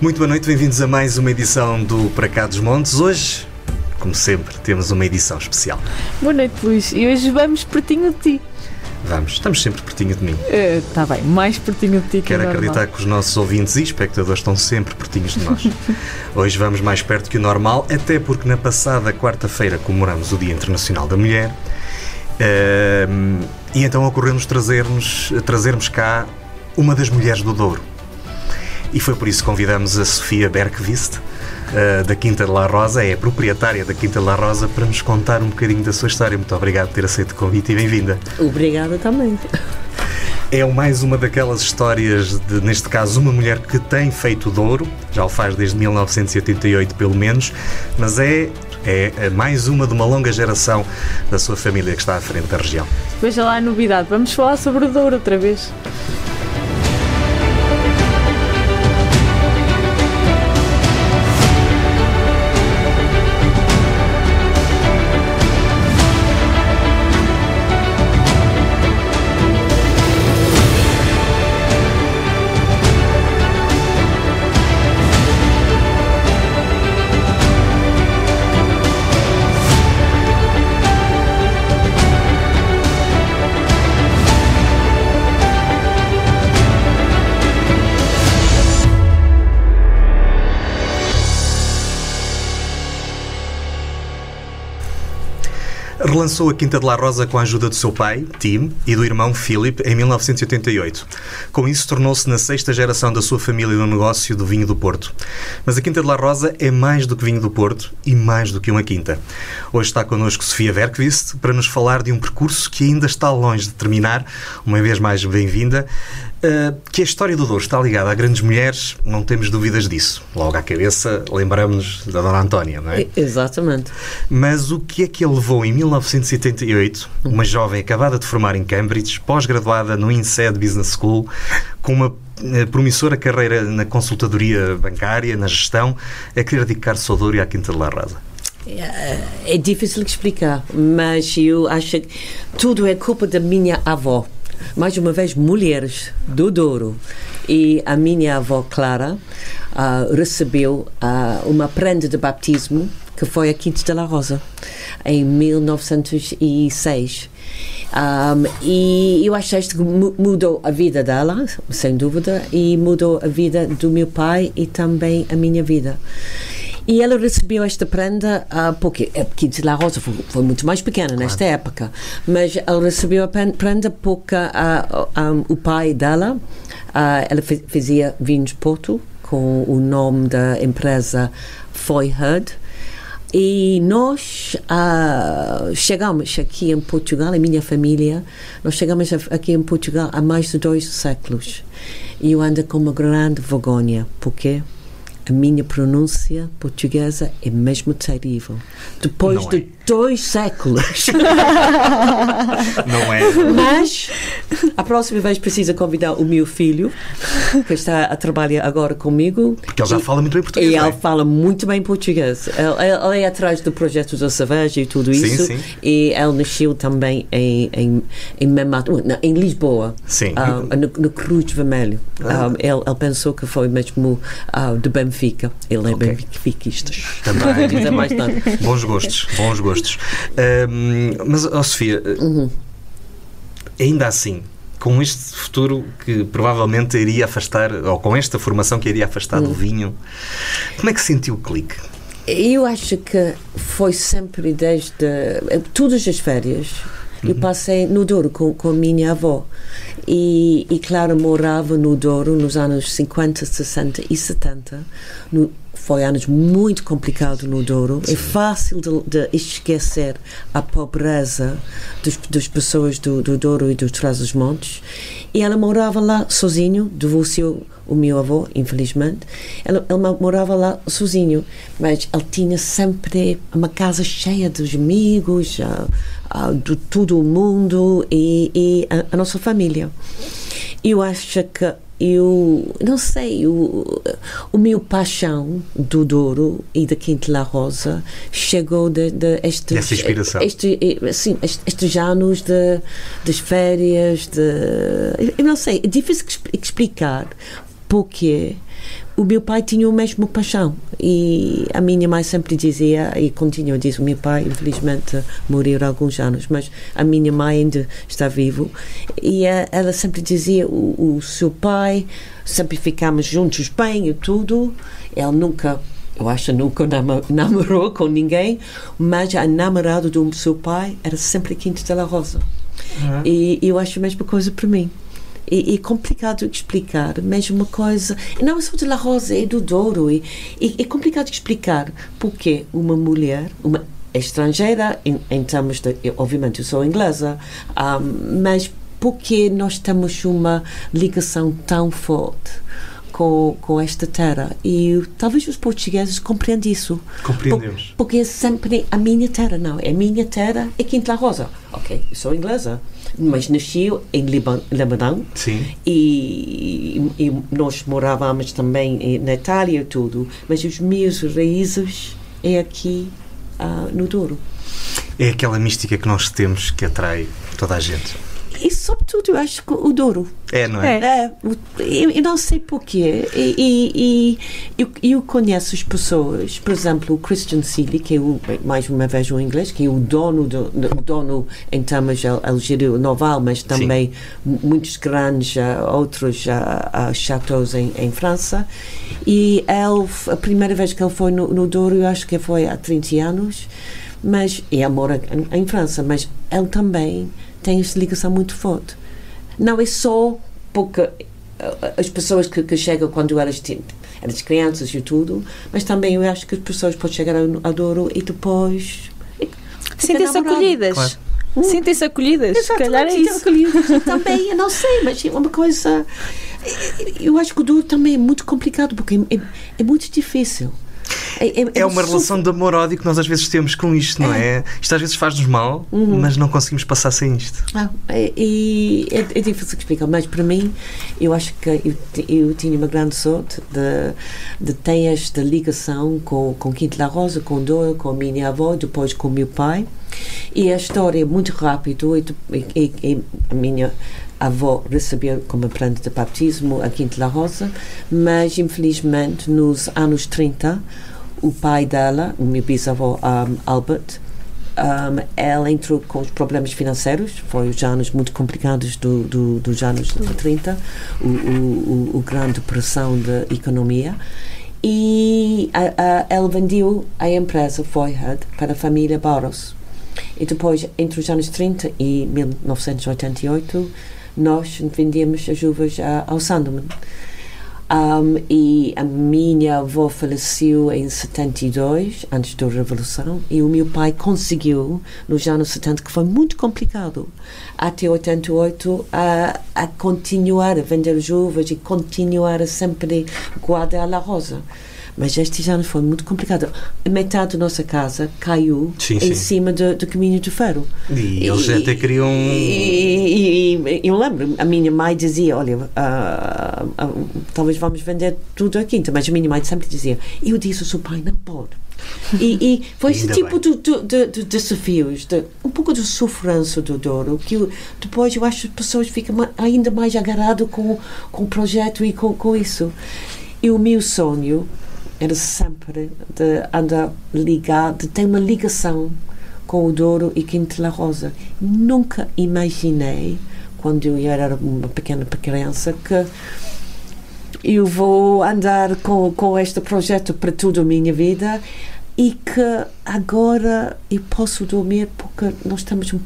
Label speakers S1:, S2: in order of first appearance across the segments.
S1: Muito boa noite, bem-vindos a mais uma edição do Para Cá dos Montes. Hoje, como sempre, temos uma edição especial.
S2: Boa noite, Luís. E hoje vamos pertinho de ti.
S1: Vamos, estamos sempre pertinho de mim.
S2: Está bem, mais pertinho de ti que
S1: Quero
S2: normal.
S1: acreditar que os nossos ouvintes e espectadores estão sempre pertinhos de nós. Hoje vamos mais perto que o normal, até porque na passada quarta-feira comemoramos o Dia Internacional da Mulher. Ehm, e então ocorreu-nos trazermos, trazermos cá uma das mulheres do Douro. E foi por isso que convidamos a Sofia Berkvist, eh, da Quinta de La Rosa, é a proprietária da Quinta de La Rosa, para nos contar um bocadinho da sua história. Muito obrigado por ter aceito o convite e bem-vinda.
S3: Obrigada também.
S1: É mais uma daquelas histórias de, neste caso, uma mulher que tem feito Douro, já o faz desde 1988 pelo menos, mas é, é mais uma de uma longa geração da sua família que está à frente da região.
S2: Veja lá a novidade. Vamos falar sobre o Douro outra vez.
S1: Relançou a Quinta de La Rosa com a ajuda do seu pai, Tim, e do irmão Philip em 1988. Com isso, tornou-se na sexta geração da sua família no negócio do vinho do Porto. Mas a Quinta de La Rosa é mais do que vinho do Porto e mais do que uma quinta. Hoje está connosco Sofia Verkvist para nos falar de um percurso que ainda está longe de terminar. Uma vez mais, bem-vinda. Uh, que a história do Douro está ligada a grandes mulheres, não temos dúvidas disso. Logo à cabeça, lembramos da Dona Antónia, não é?
S3: Exatamente.
S1: Mas o que é que ele levou em 1978, uma jovem acabada de formar em Cambridge, pós-graduada no INSEAD Business School, com uma eh, promissora carreira na consultadoria bancária, na gestão, a querer dedicar-se ao Douro e à Quinta de La Rosa?
S3: É difícil de explicar, mas eu acho que tudo é culpa da minha avó. Mais uma vez, mulheres do Douro. E a minha avó Clara ah, recebeu ah, uma prenda de batismo que foi a Quinta de la Rosa em 1906. Um, e eu acho que mu- mudou a vida dela, sem dúvida, e mudou a vida do meu pai e também a minha vida. E ela recebeu esta prenda ah, porque a de la Rosa foi, foi muito mais pequena nesta época, mas ela recebeu a prenda porque ah, ah, o pai dela, ah, ela fazia vinhos Porto com o nome da empresa Foyhead. E nós ah, chegamos aqui em Portugal, a minha família, nós chegamos aqui em Portugal há mais de dois séculos. E eu ando com uma grande vergonha, porque a minha pronúncia portuguesa é mesmo terrível. Depois de
S1: é.
S3: Dois séculos.
S1: Não é?
S3: Mas a próxima vez precisa convidar o meu filho, que está a trabalhar agora comigo.
S1: Porque ele já fala muito bem português.
S3: e
S1: é?
S3: ele fala muito bem português. Ele, ele- ele é atrás do projeto da Savage e tudo
S1: Sim,
S3: isso.
S1: sim.
S3: E ele nasceu também em, em, em, Memato- não, em Lisboa,
S1: Sim.
S3: ah, no, no Cruz Vermelho. Ah, ele, ele pensou que foi mesmo ah, de Benfica. Ele é
S1: Ok.
S3: benfiquista.
S1: Também.
S3: Não mais nada.
S1: Bons gostos, bons gostos. Ahm, mas, ó Sofia, ainda assim, com este futuro que provavelmente iria afastar, ou com esta formação que iria afastar do vinho, como é que sentiu o clique?
S3: Eu acho que foi sempre desde todas as férias. Eu passei no Douro com, com minha avó e, e Clara morava no Douro nos anos 50, 60 e 70. No, foi anos muito complicados no Douro. É fácil de, de esquecer a pobreza dos, das pessoas do, do Douro e dos Trás-os-Montes. E ela morava lá sozinho, divorciou o meu avô, infelizmente. Ele, ele morava lá sozinho, mas ele tinha sempre uma casa cheia dos amigos, ah, ah, de todo o mundo e, e a, a nossa família. Eu acho que eu não sei o, o meu paixão do Douro e da Quinta La Rosa chegou de, de estes
S1: Essa inspiração.
S3: este, assim, estes, anos de, das férias de eu não sei é difícil exp- explicar porque o meu pai tinha o mesmo paixão e a minha mãe sempre dizia e continua a dizer o meu pai infelizmente morreu há alguns anos mas a minha mãe ainda está vivo. E eh, ela sempre dizia o, o seu pai sempre ficámos juntos bem e tudo. Ele nunca eu acho nunca nam- namorou com ninguém mas a namorada do seu pai era sempre Quinto de la Rosa. E eu acho a mesma coisa para mim e, e complicado de explicar, mas uma coisa. Não é só de La Rosa, é do Douro. E, é complicado de explicar porque uma mulher, uma estrangeira, em, em termos de. eu, Obviamente, eu sou inglesa, ah, mas porque nós temos uma ligação tão forte com, com esta terra. E talvez os portugueses compreendam isso.
S1: Compreendemos.
S3: Por- Porque é sempre a minha terra, não. É a minha terra, é Quinta Rosa. Ok, eu sou inglesa, mas nasci em Liban- Lebanon
S1: Sim.
S3: e, e nós morávamos também em- na Itália e tudo, mas os meus raízes é aqui ah, no Douro.
S1: É aquela mística que nós temos que atrai toda a gente.
S3: E sobretudo eu acho que o Douro
S1: É, não é?
S3: É, o- eu, eu não sei porquê. E, e- e eu, eu conheço as pessoas, por exemplo, o Christian Seeley, que é o, mais uma vez um inglês, que é o dono, do, dono em termos, ele, ele geriu o Noval, mas também mu- muitos grandes ah, outros ah, ah, chateaus em, em França. E ele, a primeira vez que ele foi no, no Douro, eu acho que foi há 30 anos, mas e ele mora em, em França, mas ele também tem essa ligação muito forte não é só porque eh, as pessoas que, que chegam quando eras, ti- eras crianças e tudo, mas também eu acho que as pessoas podem chegar ao Douro e depois.
S2: Sentem-se acolhidas.
S1: Claro.
S2: Sentem-se acolhidas. Se calhar é isso.
S3: acolhidas também, eu não sei, mas é uma coisa. Eu acho que o Douro também é muito complicado porque é, é- é muito difícil.
S1: É uma relação de amor-ódio que nós às vezes temos com isto, não é? Isto às vezes faz-nos mal, mas não conseguimos passar sem isto.
S3: Ah, é, e é, é difícil explicar, mas para mim, eu acho que eu, eu tinha uma grande sorte de, de ter esta ligação com, com Quinto La Rosa, com Douro, com a minha avó, depois com o meu pai. E a história é muito rápido. E, e- e a minha avó recebeu como prenda de batismo a Quinto La Rosa, mas infelizmente nos anos 30, o pai dela, o meu bisavô um, Albert, um, ela entrou com os problemas financeiros, foi os anos muito complicados do, do, dos anos 30, o, o, o, o grande depressão da economia, e a, a, ela vendeu a empresa Foyhead para a família Barros. E depois, entre os anos 30 e 1988, nós vendíamos as uvas ao Sandeman. Um, e a minha avó faleceu em 72, antes da Revolução, e o meu pai conseguiu, nos anos 70, que foi muito complicado, até 88, a, a continuar a vender as uvas e continuar a sempre guardar a rosa. Mas estes anos foi muito complicado. Metade da nossa casa caiu
S1: Sim,
S3: em
S1: sim.
S3: cima do, do caminho de ferro.
S1: E eles até queriam.
S3: E, e- e eu lembro, a minha mãe dizia: Olha, ah, ah, talvez vamos vender tudo à quinta, mas a minha mãe sempre dizia: Eu disse ao seu pai, não pode. E, e foi esse tipo de, de, de- de desafios, de, um pouco de sofrência do Douro, que eu- depois eu acho que as pessoas ficam ainda mais agarradas com, com o projeto e com, com isso. E o meu sonho era sempre de andar ligado, de ter uma ligação com o Douro e Quinto La Rosa. Nunca imaginei, quando eu era uma pequena criança, que eu vou andar com, com este projeto para toda a minha vida e que agora eu posso dormir porque nós estamos um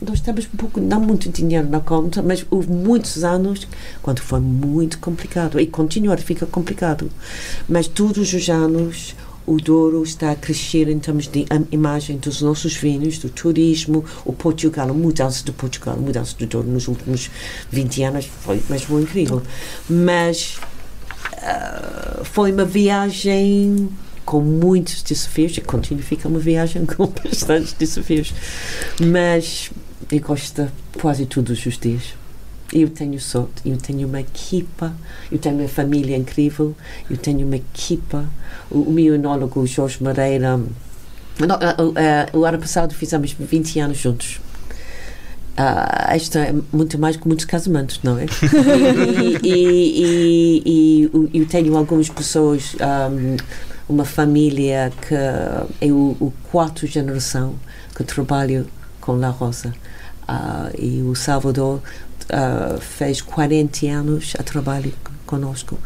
S3: nós temos pouco, não muito dinheiro na conta, mas houve muitos anos quando foi muito complicado e continua a ficar complicado. Mas todos os anos o Douro está a crescer em termos de im- imagem dos nossos vinhos, do turismo, o Portugal, a mudança de Portugal, a mudança do Douro nos últimos 20 anos foi mesmo incrível. Mas ah, foi uma viagem com muitos desafios e continua a ficar uma viagem com bastantes desafios. Mas eu gosto de quase todos os dias. Eu tenho sorte, eu tenho uma equipa, eu tenho uma família incrível, eu tenho uma equipa. O, o meu enólogo Jorge Moreira, ah, ah, ah, o ano passado fizemos 20 anos juntos. Ah, esta é muito mais que muitos casamentos, não é? e, e, e, e eu tenho algumas pessoas, um, uma família que é o, o quarto geração que trabalha com La Rosa. Ah, e o Salvador ah, fez 40 anos a trabalho conosco.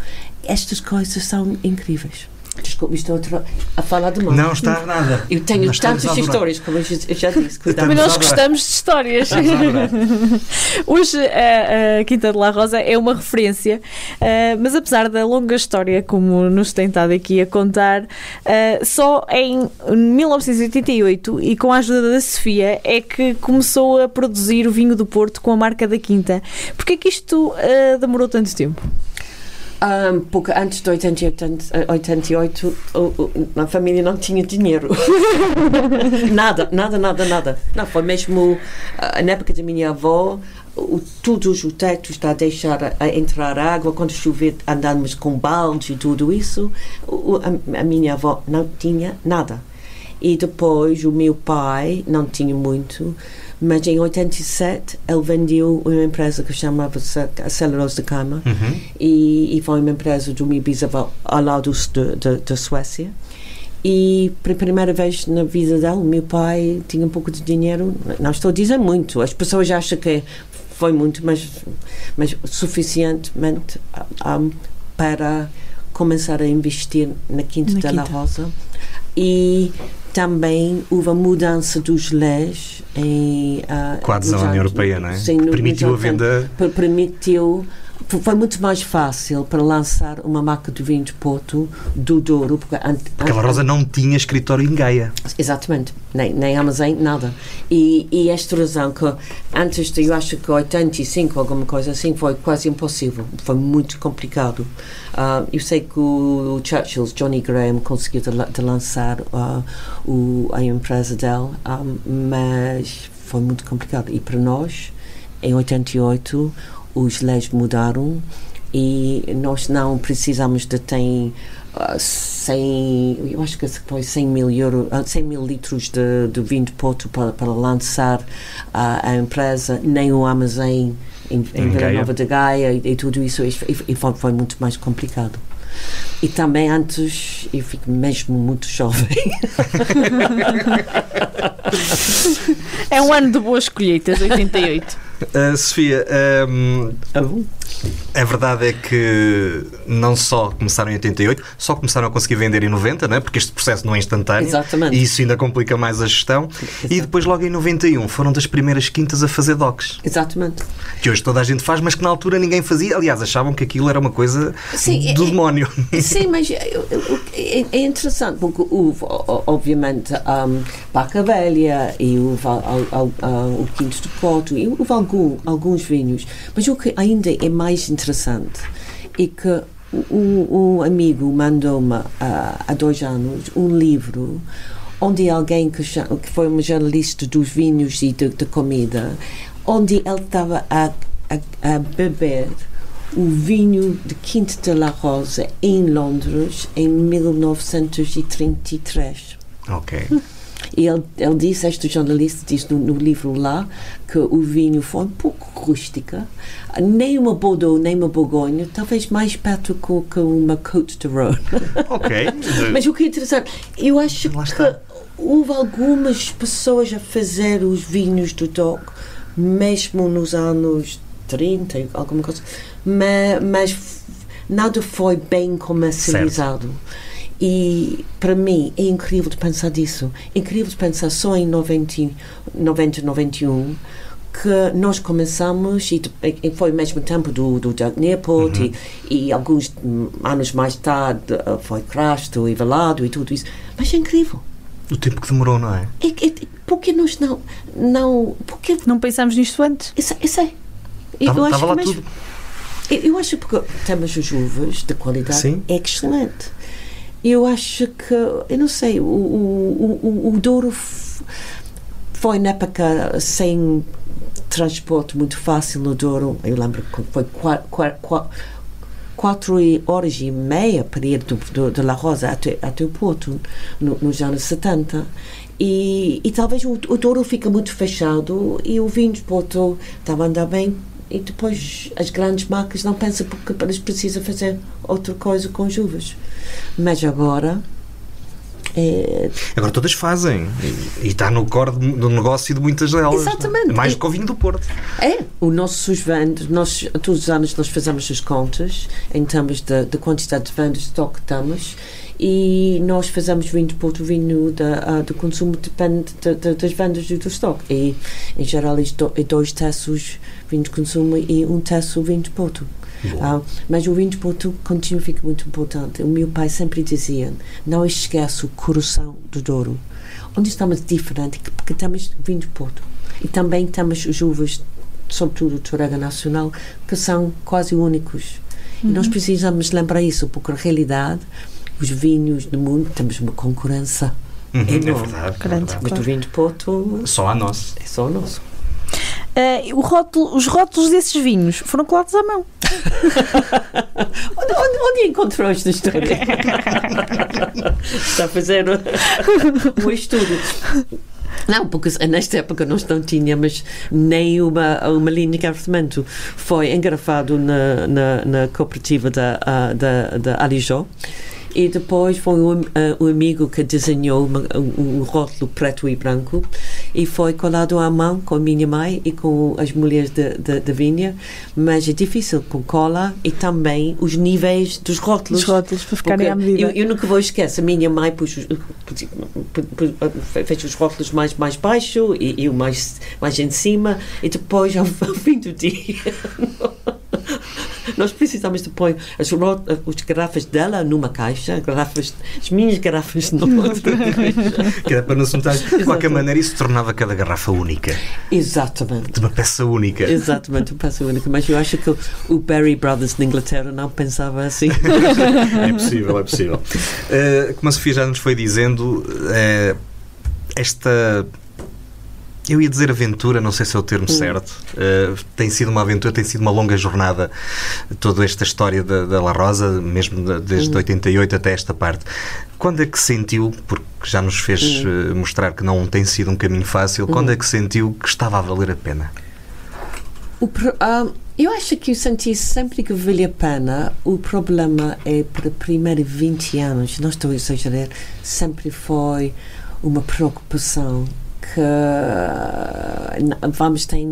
S3: Estas coisas são incríveis. Desculpe, estou a, tra- a falar demais.
S1: Não está nada.
S3: Eu tenho
S1: Nós
S3: tantas histórias, como eu já, disse. Cuidado.
S2: Também nós gostamos de histórias.
S1: Estamos a.
S2: Hoje a, a Quinta de La Rosa é uma referência, eh, mas apesar da longa história, como nos tem estado aqui a contar, eh, só em 1988 e com a ajuda da Sofia é que começou a produzir o vinho do Porto com a marca da Quinta. Porquê que isto eh, demorou tanto tempo?
S3: Um, porque antes de 88, eh, 88 o- o- a família não tinha dinheiro. nada, nada, nada, nada. Não, foi mesmo ah, na época da minha avó, o, todos os tetos está a deixar a, entrar água, quando chover andamos com baldes e tudo isso. O- a, a minha avó não tinha nada. E depois o meu pai não tinha muito, mas em 87 ele vendeu uma empresa que chamava-se a Celulose de Cama
S1: Uhum.
S3: e, e foi uma empresa do meu bisavô ao lado de- de- da Suécia. E pela primeira vez na vida dele, meu pai tinha um pouco de dinheiro. Não estou a dizer muito, as pessoas acham que foi muito, mas, mas suficientemente um, para começar a investir na Quinta
S2: Na
S3: de la
S2: Quinta.
S3: Rosa. E também houve a mudança dos leis em.
S1: Com a adesão à União Europeia, não é?
S3: sim,
S1: Permitiu a venda.
S3: per- permitiu foi muito mais fácil para lançar uma marca de vinho de Porto do Douro porque, ant-
S1: Porque a Rosa não tinha escritório em Gaia.
S3: exatamente. Nem, nem armazém, nada. E, e esta razão que antes de eu acho que 85 alguma coisa assim foi quase impossível. Foi muito complicado. Ah, eu sei que o Churchill Johnny Graham conseguiu de, de lançar ah, o, a empresa dele ah, mas foi muito complicado. E para nós em 88 os leis mudaram e nós não precisamos de ter ah, 100, eu acho que foi 100 mil, euro, ah, 100 mil litros de, de vinho de Porto para, para lançar ah, a empresa, nem o armazém em, em
S1: Em
S3: Vila. Nova de Gaia e, e tudo isso, e, e foi, foi muito mais complicado. E também antes eu fico mesmo muito jovem.
S2: É um ano de boas colheitas, 88.
S1: Uh, Sofia, um, a verdade é que não só começaram em 88, só começaram a conseguir vender em 90, né? porque este processo não é instantâneo.
S3: Exatamente.
S1: E isso ainda complica mais a gestão. E depois, logo em 91, foram das primeiras quintas a fazer docks.
S3: Exatamente.
S1: Que hoje toda a gente faz, mas que na altura ninguém fazia. Aliás, achavam que aquilo era uma coisa
S3: Sim,
S1: do
S3: é-
S1: demónio.
S3: Sim, mas é, é interessante porque houve, o- o- obviamente, um, Baca Velha e houve ah, o Quinto de Porto e houve algum, alguns vinhos. Mas o que ainda é mais interessante é que um, um amigo mandou-me ah, há dois anos um livro onde alguém que, que foi um jornalista dos vinhos e de, de comida, onde ele estava a, a, a beber o vinho de Quinta de la Rosa em Londres em 1933.
S1: ok.
S3: E ele, ele disse, este jornalista diz no, no livro lá, que o vinho foi um pouco rústica, nem uma Bordeaux, nem uma Borgonha, talvez mais perto que, uma Côte de Rhône.
S1: Ok.
S3: Mas o que é interessante, eu acho que houve algumas pessoas a fazer os vinhos do DOC, mesmo nos anos 30, alguma coisa, mas, mas nada foi bem comercializado. E para mim é incrível de pensar disso. Incrível de pensar só em 90, 90 91 que nós começamos e, e foi ao mesmo tempo do, do Doug Newport e, e alguns anos mais tarde eh, foi Crasto e Velado e tudo isso. Mas é incrível.
S1: O tempo que demorou, não é?
S3: É, é, porque nós não. não porque
S2: Não pensámos nisto antes?
S3: isso, isso é. Eu
S1: Estava
S3: acho que mesmo-
S1: tudo.
S3: eu, eu acho porque temos as uvas de qualidade
S1: Sim.
S3: é excelente. Eu acho que, eu não sei, o, o, o, o Douro foi na época sem transporte muito fácil no Douro. Eu lembro que foi qua- qua- qua- quatro horas e meia para ir do, do, de La Rosa até, até o Porto, no, nos anos 70. E, e talvez o, o Douro fica muito fechado e o vinho de Porto estava a andar bem e depois as grandes marcas não pensam porque eles precisam fazer outra coisa com as uvas. Mas agora é,
S1: Agora todas fazem. E, e está no core do, negócio de muitas delas.
S3: Exatamente.
S1: Mais do que o vinho do Porto.
S3: É, o nossos vendas, nós, todos os anos nós fazemos as contas em termos da da quantidade de vendas de estoque que temos e nós fazemos vinho de Porto, vinho da, ah, do consumo depende da- da- das vendas do, do estoque. E, em geral, é dois terços vinho de consumo e um terço vinho de Porto. Ah, mas o vinho de Porto continua a ficar muito importante. O meu pai sempre dizia: não esquece o coração do Douro. Onde estamos diferente, que- porque temos vinho de Porto. E também temos as uvas, sobretudo o Torrega Nacional, que são quase únicos. E nós precisamos lembrar isso, porque na realidade, os vinhos do mundo, temos uma concorrência
S1: Uhum, é
S3: enorme.
S1: verdade. é verdade.
S3: Mas o vinho de Porto
S1: Só a nossa.
S3: é só o nosso.
S2: Eh, o rótulo- os rótulos desses vinhos foram colados à mão.
S3: Onde, onde, onde encontrou esta história? Está a fazer um estudo. Não, porque nesta época nós não tínhamos nem uma, uma linha de engarrafamento. Foi engarrafado na, na, na cooperativa da, ah, da, da Alijó. E depois foi um, ah, um amigo que desenhou um, um rótulo preto e branco e foi colado à mão com a minha mãe e com as mulheres da vinha. Mas é difícil com cola e também os níveis dos rótulos.
S2: Os rótulos para ficarem à medida.
S3: Eu, eu nunca vou esquecer, a minha mãe pus, pus- pus- fez os rótulos mais, mais baixo e eu mais, mais em cima e depois ao, ao fim do dia nós precisamos de pôr as, as garrafas dela numa caixa, garrafas, as minhas garrafas numa outra caixa.
S1: Que era para não se notar. De qualquer maneira, isso tornava cada garrafa única.
S3: Exatamente.
S1: De uma peça única.
S3: Exatamente, o passo único. Mas eu acho que o Barry Brothers na Inglaterra não pensava assim.
S1: É possível, é possível. Uh, como a Sofia já nos foi dizendo, uh, esta. Eu ia dizer aventura, não sei se é o termo certo. Uh, tem sido uma aventura, tem sido uma longa jornada, toda esta história da, da La Rosa, mesmo da- desde 88 até esta parte. Quando é que sentiu, porque já nos fez uh, mostrar que não tem sido um caminho fácil, quando é que sentiu que estava a valer a pena?
S3: O ah, eu acho que eu senti sempre que valia a pena. O problema é, para primeiros 20 anos, não estou a exagerar, sempre foi uma preocupação que vamos ter,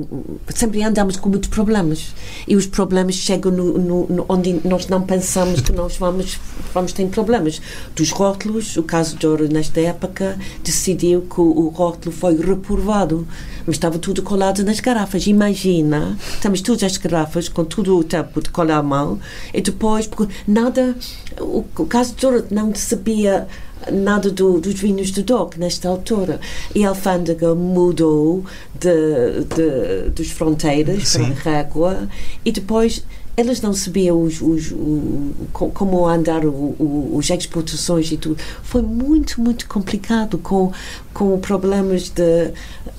S3: sempre andamos com muitos problemas. E os problemas chegam no, no- no- onde nós não pensamos que nós vamos vamos ter problemas. Dos rótulos o caso de Ouro nesta época decidiu que o, rótulo foi reprovado. Mas estava tudo colado nas garrafas. Imagina temos todas as garrafas com tudo o tempo de colar à mão e depois nada o, o caso de Ouro não sabia nada do, dos vinhos do DOC nesta altura. E a alfândega mudou de, de, dos fronteiras
S1: Sim.
S3: para a régua e depois eles não sabiam os, os, o- co- como andar os exportações e tudo. Foi muito, muito complicado com, com problemas de,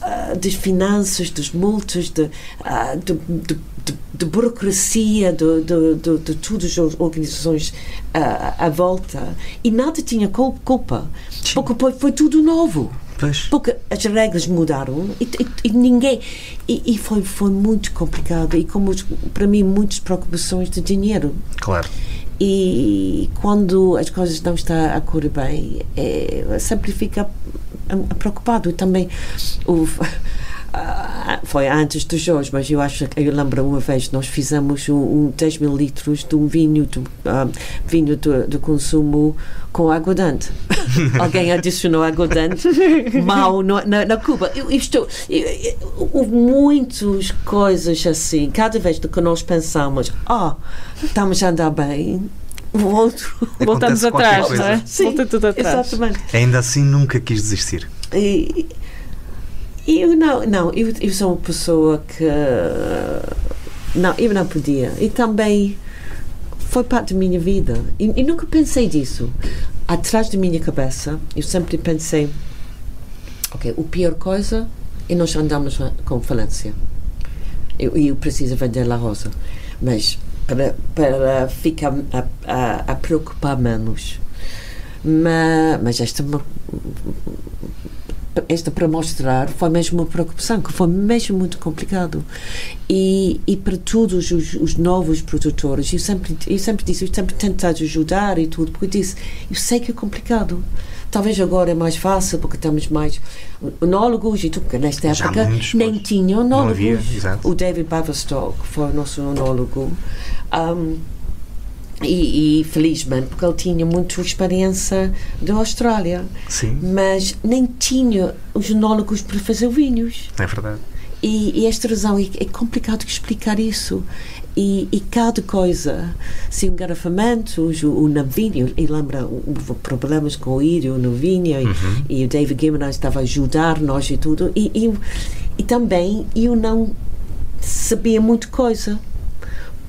S3: ah, das finanças, dos multas, de, ah, de, de, de, de burocracia, de, de, de, de todas as organizações ah, à volta. E nada tinha cul- culpa, porque foi, foi tudo novo.
S1: Pois.
S3: Porque as regras mudaram e, e- e ninguém. E, e foi, foi muito complicado. E como para mim, muitas preocupações de dinheiro.
S1: Claro.
S3: E quando as coisas não estão a correr bem, é, sempre fica preocupado. E também o, ah, foi antes dos jogos, mas eu acho que eu lembro uma vez nós fizemos um, um 10 mil litros de um vinho de, ah, vinho de, de consumo com aguardente. Alguém adicionou aguardente mal no- na, na Cuba. Eu, estou, eu- eu- houve muitas coisas assim. Cada vez que nós pensamos, ah, estamos a andar bem, o outro.
S2: Voltamos atrás, não é?
S1: coisa.
S2: Volta tudo atrás.
S3: Exatamente.
S1: Ainda assim nunca quis desistir.
S3: E eu não, não eu, eu sou uma pessoa que não, eu não podia. E também foi parte da minha vida. E, e nunca pensei disso. Atrás da minha cabeça, eu sempre pensei, ok, o pior coisa é nós andamos com falência. Eu, eu preciso vender La Rosa. Mas para, para ficar a, a, a preocupar menos. Mas, mas esta, esta para mostrar foi mesmo uma preocupação, que foi mesmo muito complicado. E, e para todos os, os novos produtores, eu sempre, eu sempre disse, eu sempre tentado ajudar e tudo, porque eu disse, eu sei que é complicado. Talvez agora é mais fácil porque temos mais onólogos e tudo, porque nesta época
S1: muitos,
S3: nem
S1: pois.
S3: tinha onólogos.
S1: havia.
S3: O David Baverstock foi o nosso onólogo. Um, e, e felizmente, porque ele tinha muita experiência da Austrália,
S1: Sim,
S3: mas nem tinha os onólogos para fazer vinhos.
S1: é verdade.
S3: E, e esta razão é, é complicado explicar isso. E, e cada coisa, se um garrafamento, o, o navinho, e lembra, houve problemas com o írio no vinho, e, e o David Guimarães estava a ajudar nós e tudo. E, e, e também eu não sabia muita coisa,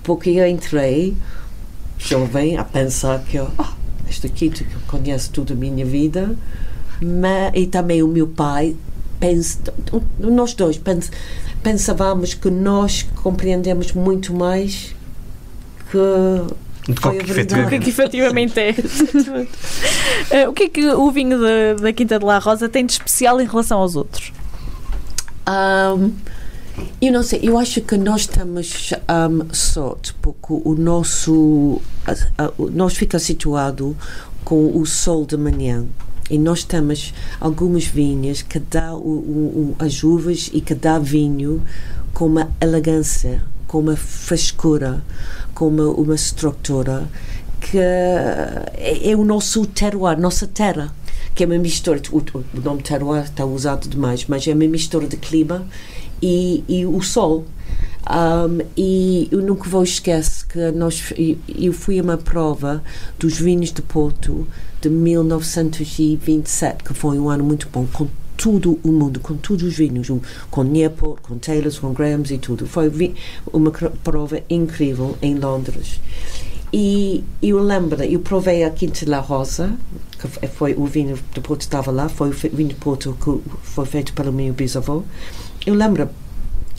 S3: porque eu entrei jovem a pensar que, ah, este aqui conhece toda a minha vida, mas, e também o meu pai pensa, nós dois pens, pensávamos que nós compreendemos muito mais que
S1: De
S3: foi
S2: O que é
S3: verdade.
S2: que efetivamente é? Eh, o que é que o vinho da, da Quinta de La Rosa tem de especial em relação aos outros?
S3: Um, eu não sei, eu acho que nós temos um, sorte porque o nosso nós fica situado com o sol de manhã. E nós temos algumas vinhas que dá o, o- o- as uvas e que dá vinho com uma elegância, com uma frescura, com uma, uma estrutura que é, é o nosso terroir, nossa terra que é uma mistura, o nome terroir está usado demais, mas é uma mistura de clima e, e o sol. Um, e eu nunca vou esquecer que nós, eu, fui a uma prova dos vinhos de Porto de 1927, que foi um ano muito bom, com todo o mundo, com todos os vinhos, com Newport, com Taylors, com Grahams e tudo. Foi uma prova incrível em Londres. E eu lembro, eu provei a Quinta La Rosa, que foi o vinho de Porto estava lá, foi o vinho de Porto que foi feito pelo meu bisavô. Eu lembro,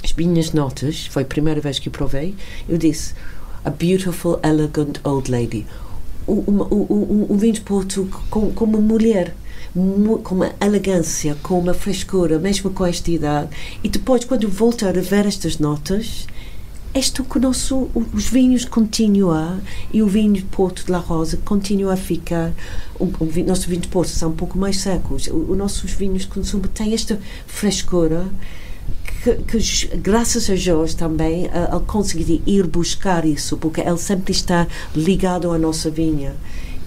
S3: as minhas notas, foi a primeira vez que provei, eu disse, a beautiful, elegant old lady. O, o, o vinho de Porto com, com uma mulher, mu- com uma elegância, com uma frescura, mesmo com esta idade. E depois, quando volto a ver estas notas, isto que nosso, os vinhos continuam e o vinho de Porto de La Rosa continua a ficar. O, o nosso vinho de Porto são um pouco mais secos. Os nossos vinhos de consumo têm esta frescura que, que graças a Jorge também a, a conseguir ir buscar isso, porque ele sempre está ligado à nossa vinha.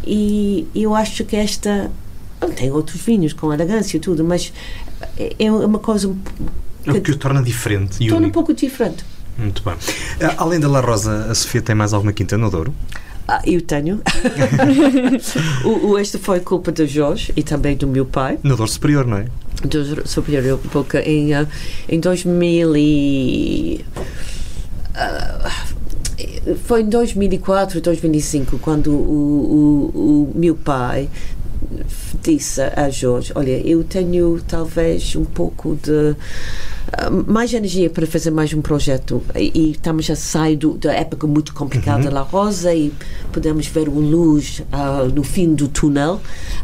S3: E eu acho que esta. Tem outros vinhos com elegância e tudo, mas é é uma coisa
S1: É o que o torna diferente e
S3: torna um pouco diferente.
S1: Muito bem. Ah, Além da La Rosa, a Sofia tem mais alguma quinta no Douro?
S3: Ah, eu tenho. o, o, este foi culpa do Jorge e também do meu pai,
S1: No Douro Superior, não é?
S3: do superior, porque em, ah, em 2000 e, ah, foi em 2004, 2005, quando o, o, o meu pai disse a Jorge, olha, eu tenho talvez um pouco de mais energia para fazer mais um projeto. E, e estamos a sair do- da época muito complicada da La Rosa e podemos ver uma luz ah, no fim do túnel.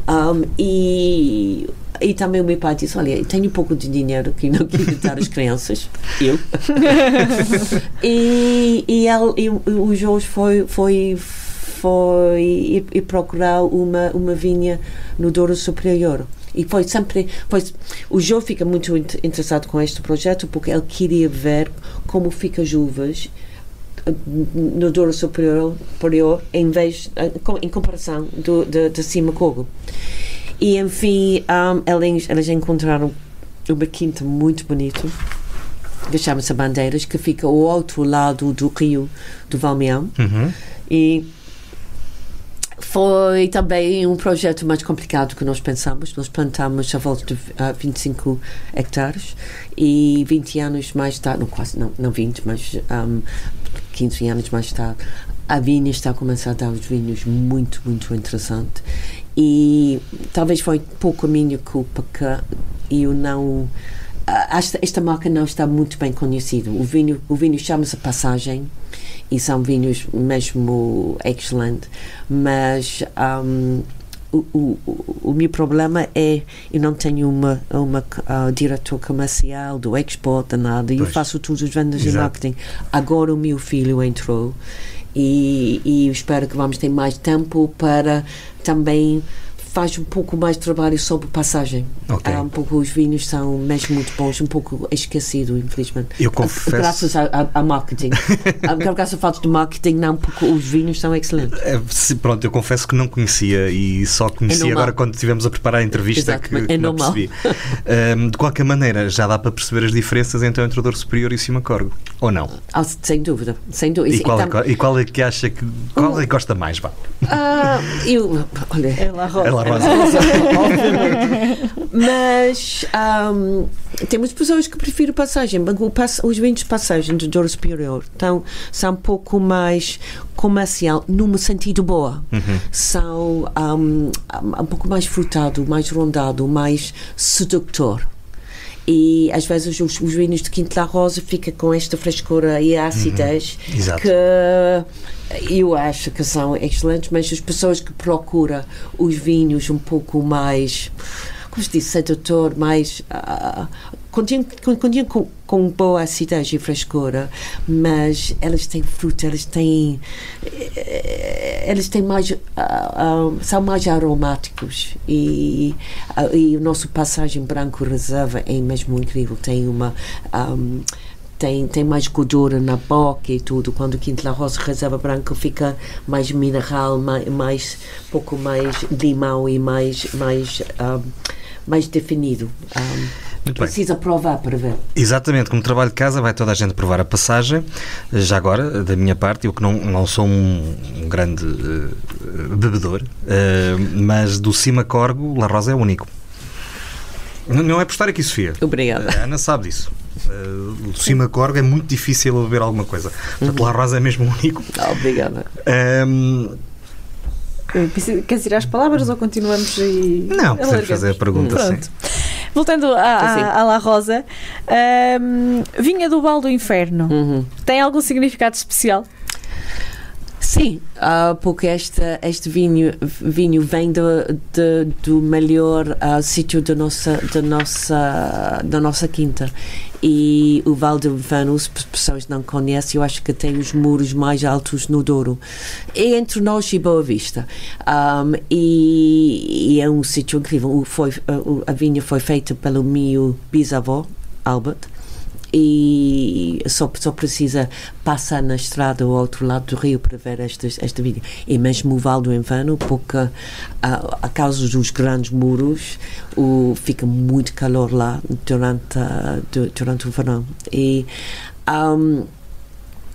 S3: Um, e e também o meu pai disse, olha, tenho um pouco de dinheiro que não quero dar às crianças. Eu? E, e, ele, e o Jorge foi foi foi ir, ir procurar uma uma vinha no Douro Superior e foi sempre foi, o João fica muito int- interessado com este projeto porque ele queria ver como fica as uvas eh, no Douro Superior, superior em vez eh, em comparação do, de, de cima Cogo e enfim um, eles, eles encontraram uma quinta muito bonita que chama-se Bandeiras que fica ao outro lado do rio do Valmeão
S1: Uhum.
S3: e foi também um projeto mais complicado que nós pensamos. Nós plantamos a volta de ah, 25 hectares e 20 anos mais tarde, não quase, não, não 20, mas um, 15 anos mais tarde, a vinha está a começar a dar os vinhos muito, muito interessante. E talvez foi pouco a minha culpa que eu não. ah, Esta, esta marca não está muito bem conhecida. O vinho, o vinho chama-se Passagem e são vinhos mesmo excelentes, mas um, o, o, o meu problema é eu não tenho uma, uma uh, diretor comercial do export, nada, eu
S1: Pois.
S3: faço tudo os vendas
S1: Exato.
S3: marketing. Agora o meu filho entrou e, e espero que vamos ter mais tempo para também faz um pouco mais de trabalho sobre passagem.
S1: Ok.
S3: Ah, um pouco os vinhos são mesmo muito bons, um pouco esquecido, infelizmente.
S1: Eu confesso-
S3: Graças a, a, a marketing. Ah, Graças a falta de marketing, não, porque os vinhos são excelentes.
S1: É, se- pronto, eu confesso que não conhecia e só conheci
S3: normal.
S1: agora quando estivemos a preparar a entrevista
S3: Exato,
S1: que,
S3: mas
S1: que
S3: é
S1: não percebi. Ahm, de qualquer maneira, já dá para perceber as diferenças entre o entrador superior e o cima corgo, ou não?
S3: Ah, sem dúvida, sem dúvida.
S1: E qual, é,
S3: Então,
S1: que- e qual é que acha que. Qual é que gosta mais? Vá?
S3: ah, eu, olha,
S2: É lá rosa.
S1: É lá rosa.
S3: Mas ahm, temos pessoas que preferem passagem. Os vinhos de passagem do Douro Superior então, são um pouco mais comercial, num sentido boa. São ahm, um pouco mais frutado, mais rondado, mais sedutor. E às vezes os, os vinhos de Quinto La Rosa ficam com esta frescura e acidez
S1: Exato.
S3: que eu acho que são excelentes, mas as pessoas que procuram os vinhos um pouco mais, como se diz, sedutor, mais. ah, Continuam continua com, boa acidez e frescura, mas elas têm fruta, elas têm. eh, Elas têm mais. ah, ah, são mais aromáticos. E, ah, e o nosso passagem branco reserva é mesmo incrível. Tem uma. ahm, tem, tem mais gordura na boca e tudo. Quando o Quinto La Rosa reserva branco fica mais mineral, mais, mais pouco mais limão e mais mais ahm, mais definido. Ahm,
S1: Muito bem.
S3: precisa provar para ver.
S1: Exatamente, como trabalho de casa, vai toda a gente provar a passagem. Já agora, da minha parte, eu que não, não sou um, um grande eh, bebedor, eh, mas do Cima Corgo, La Rosa é o único. Não, não é por estar aqui, Sofia.
S3: Obrigada.
S1: A Ana sabe disso. Eh, o Cima Corgo é muito difícil eu beber alguma coisa. Portanto, La Rosa é mesmo o único.
S3: Obrigada.
S1: Ahm,
S2: Preciso- Queres ir às palavras ou continuamos aí?
S1: não, podemos fazer a pergunta.
S2: Pronto.
S3: Sim.
S2: À, à La Rosa, ahm, vinha do Val do Inferno.
S3: Uhum.
S2: Tem algum significado especial?
S3: Sim, ah, porque esta, este vinho, vinho vem do, do, melhor ah, sítio da nossa, da, nossa, da nossa quinta. E o Val se as pessoas não conhecem, eu acho que tem os muros mais altos no Douro. É entre nós e Boa Vista. Ahm, e, e é um sítio incrível. Foi, a, o- a vinha foi feita pelo meu bisavô, Albert e só, só precisa passar na estrada ao outro lado do rio para ver estas, esta vídeo. E mesmo o Val do Inverno, porque a, a causa dos grandes muros o, fica muito calor lá durante, durante o verão. E ahm,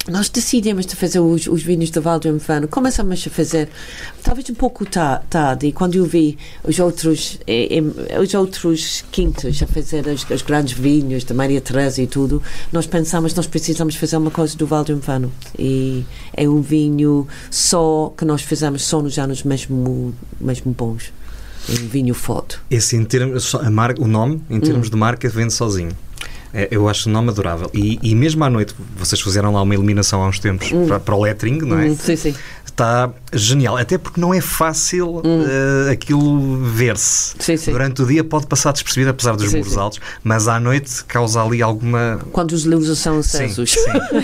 S3: nós decidimos de fazer os, os vinhos do Val do Inverno. Começamos a fazer, talvez um pouco ta- tarde, quando eu vi os outros, eh, eh, os outros quintos a fazer os, os grandes vinhos da Maria Teresa e tudo, nós pensamos nós precisamos fazer uma coisa do Val do Inverno. E é um vinho só que nós fizemos só nos anos mesmo, mesmo bons. Um vinho forte.
S1: Esse em termos, a marca, o nome, em termos de marca, vende sozinho. É, eu acho o nome adorável. E, e mesmo à noite, vocês fizeram lá uma eliminação há uns tempos para, para o lettering, não é?
S3: Hum, sim, sim.
S1: Está genial. Até porque não é fácil eh, aquilo ver-se.
S3: Sim, sim.
S1: Durante o dia pode passar despercebido, apesar dos
S3: Sim,
S1: muros
S3: sim.
S1: altos, mas à noite causa ali alguma.
S3: Quando os livros são
S1: Sim,
S3: acesos.
S1: sim.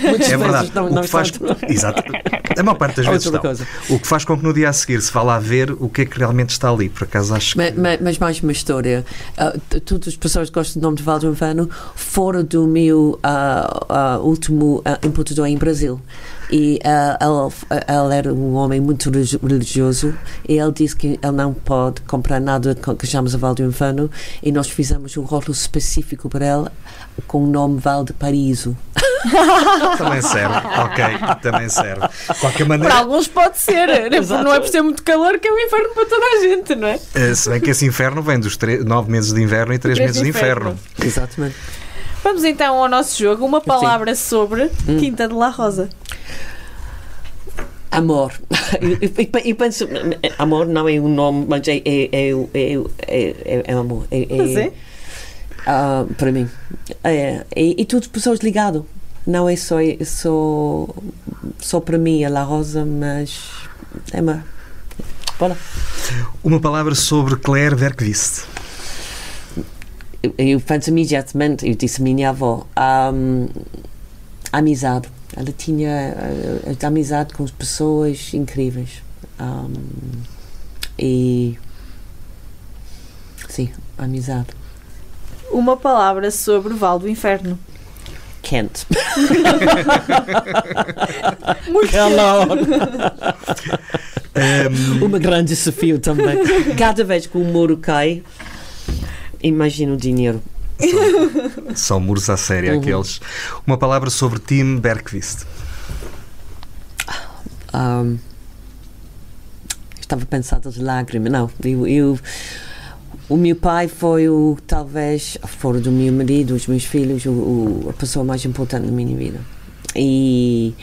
S3: Muitas
S1: É verdade.
S3: não-
S1: o que faz... Exato. A maior parte das vezes estão.
S3: coisa.
S1: O que faz com que no dia a seguir se vá lá ver o que é que realmente está ali. Por acaso acho que.
S3: Ma- ma- Mas, mais uma história. Ah, t- todas as pessoas gostam do nome de Val do Inverno, fora do meu ah, ah, último ah, importador em Brasil. E ele, ele era um homem muito religi- religioso e ele disse que ele não pode comprar nada que chamamos a Val do Inferno e nós fizemos um rótulo específico para ele com o nome Val de Paraíso.
S1: Também serve. ok, também serve. De qualquer
S2: Para
S1: maneira,
S2: alguns pode ser, não é por ser muito calor que é um inferno para toda a gente, não é?
S1: eh, se bem que esse inferno vem dos nove meses de inverno e três meses de
S2: de inferno.
S1: inferno.
S3: Exatamente.
S2: Vamos então ao nosso jogo. Uma palavra sobre
S3: Hum.
S2: Quinta de La Rosa.
S3: Amor. Eu, eu- eu penso, amor não é um nome, mas é, é, é, é, é, é, é amor. É, é-
S2: é?
S3: Ah, para mim. É, e, e todas as pessoas ligado. Não é só, é só só para mim a La Rosa, mas é uma. Bora.
S1: Uma palavra sobre Claire Bergquist.
S3: Eu, penso imediatamente, eu disse à minha avó, um, amizade. Ela tinha uh, amizade com as pessoas incríveis. Um, e. Sim, amizade.
S2: Uma palavra sobre o Val do Inferno.
S3: Kent.
S2: Muito.
S1: Um,
S3: Uma grande desafio também. Cada vez que o muro cai, imagina o dinheiro.
S1: são muros à séria
S3: Uhum.
S1: aqueles. Uma palavra sobre Tim Bergquist.
S3: Um, estava a pensar das lágrimas. Não, eu, eu- o meu pai foi o, talvez, fora do meu marido, os meus filhos, o, o- a pessoa mais importante na minha vida. E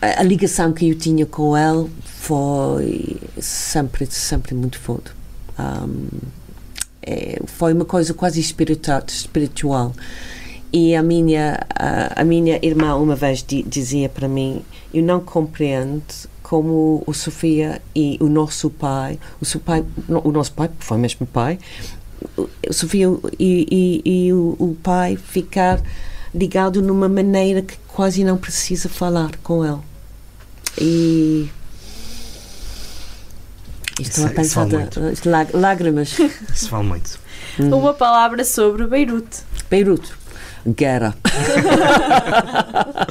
S3: a, a ligação que eu tinha com ele foi sempre, sempre muito forte. Um, é, foi uma coisa quase espiritual. E a minha, a, a minha irmã uma vez di- dizia para mim: Eu não compreendo como o Sofia e o nosso pai, o, seu pai, o nosso pai, foi mesmo pai, o Sofia e, e, e o, o pai ficar ligado numa maneira que quase não precisa falar com ele. E. Estou
S1: Isso-
S3: a
S1: isso
S3: pensar
S1: vale
S3: de, de lá- lágrimas.
S1: Isso vale muito.
S2: Uma palavra sobre Beirute.
S3: Beirute. Guerra.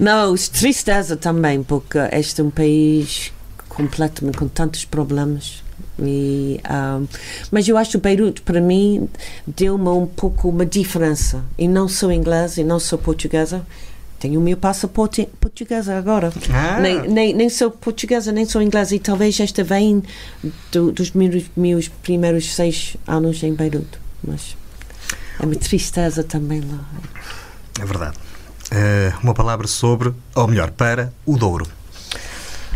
S3: Não, tristeza também, porque este é um país completamente com tantos problemas. E, ahm, mas eu acho que Beirute, para mim, deu-me um pouco uma diferença. Eu não sou inglesa e não sou portuguesa. Tenho o meu passaporte portuguesa agora.
S1: Ah,
S3: Nem, nem, nem sou portuguesa, nem sou inglesa. E talvez esta vem do- dos meus, meus primeiros seis anos em Beirute. Mas é uma tristeza também lá.
S1: é verdade. Eh, uma palavra sobre, ou melhor, para o Douro.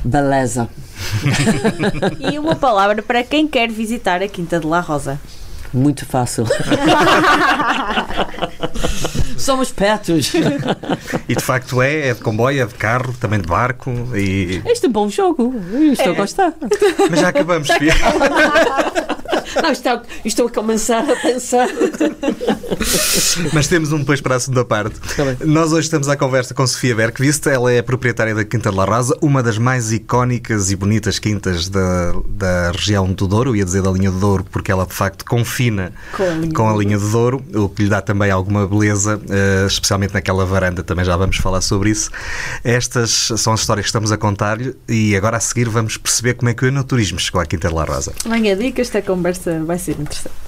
S3: Beleza.
S2: E uma palavra para quem quer visitar a Quinta de La Rosa.
S3: Muito fácil. Somos pertos.
S1: E de facto é, é de comboio, é de carro, também de barco. E...
S3: Este é um bom jogo. Eu estou a gostar.
S1: Mas já acabamos, Sofia.
S3: Não, estou, estou a começar a pensar.
S1: Mas temos um depois para a segunda parte.
S3: Tá.
S1: Nós hoje estamos à conversa com Sofia Bergquist. Ela é a proprietária da Quinta de La Rosa, uma das mais icónicas e bonitas quintas da, da região do Douro. Eu ia dizer da linha do Douro, porque ela de facto confina
S2: Com a linha
S1: com a linha do Douro, o que lhe dá também alguma beleza, eh, especialmente naquela varanda. Também já vamos falar sobre isso. Estas são as histórias que estamos a contar-lhe e agora a seguir vamos perceber como é que o enoturismo chegou à Quinta de La Rosa.
S2: Venha dica, esta conversa vai ser interessante.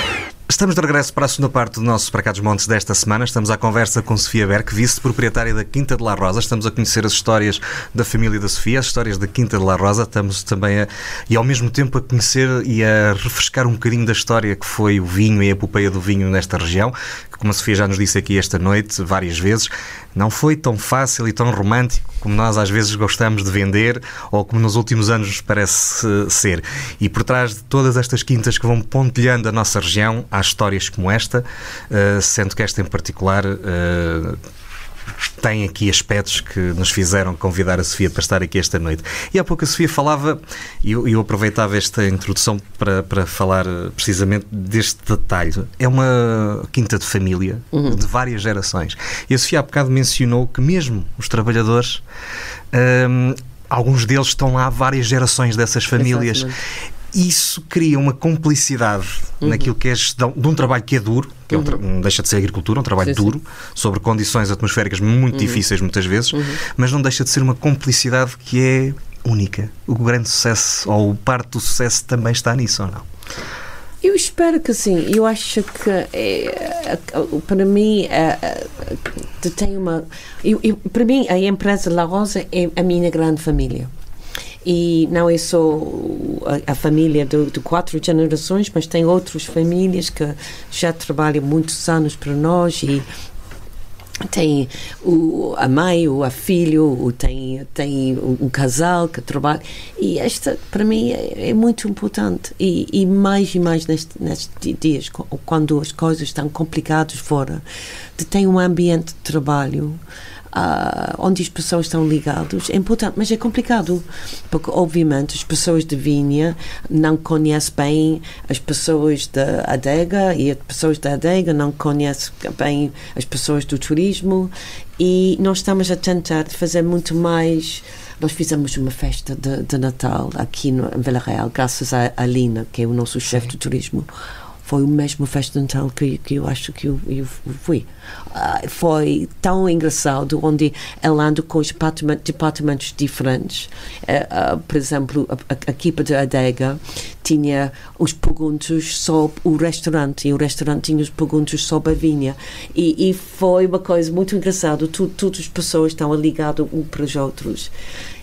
S1: Estamos de regresso para a segunda parte do nosso Para Montes desta semana. Estamos à conversa com Sofia Berck, vice-proprietária da Quinta de La Rosa. Estamos a conhecer as histórias da família da Sofia, as histórias da Quinta de La Rosa. Estamos também a, e ao mesmo tempo a conhecer e a refrescar um bocadinho da história que foi o vinho e a epopeia do vinho nesta região, que como a Sofia já nos disse aqui esta noite várias vezes, não foi tão fácil e tão romântico como nós às vezes gostamos de vender ou como nos últimos anos nos parece eh, ser. E por trás de todas estas quintas que vão pontilhando a nossa região, há histórias como esta, eh, sendo que esta em particular eh, tem aqui aspectos que nos fizeram convidar a Sofia para estar aqui esta noite. E há pouco a Sofia falava, e eu, eu aproveitava esta introdução para, para falar eh, precisamente deste detalhe. É uma quinta de família, de várias gerações. E a Sofia há bocado mencionou que mesmo os trabalhadores, hum, alguns deles estão lá várias gerações dessas famílias.
S3: Exatamente.
S1: Isso cria uma complicidade naquilo que é gestão de um trabalho que é duro, que é um não deixa de ser agricultura, um trabalho
S3: Sim, sim.
S1: duro, sobre condições atmosféricas muito difíceis muitas vezes, mas não deixa de ser uma complicidade que é única. O grande sucesso, ou parte do sucesso também está nisso, ou não?
S3: Eu espero que sim. Eu acho que é, para mim é, é, tem uma. Eu, eu- para mim a empresa La Rosa é a minha grande família. E não é só a, a família de, de, quatro gerações, mas tem outras famílias que já trabalham muitos anos para nós e tem o, a mãe, o a filho, o, tem, tem um casal que trabalha. E esta, para mim, é, é muito importante. E, e, mais e mais nestes, nestes dias, quando as coisas estão complicadas fora, de ter um ambiente de trabalho uh, onde as pessoas estão ligadas é importante, mas é complicado, porque obviamente as pessoas de Vinha não conhecem bem as pessoas da adega e as pessoas da adega não conhecem bem as pessoas do turismo e nós estamos a tentar fazer muito mais. Nós fizemos uma festa de, de Natal aqui no, em Vila Real, graças a, a Lina, que é o nosso chefe de turismo foi o mesmo festa de Natal que, que eu acho que eu, eu fui. Uh, foi tão engraçado, onde ela anda com os departamentos, departamentos diferentes. Uh, uh, por exemplo, a, a, a, equipa de adega tinha os perguntas sobre o restaurante e o restaurante tinha os perguntas sobre a vinha. E, e foi uma coisa muito engraçada. todas as pessoas estão ligadas uns para os outros.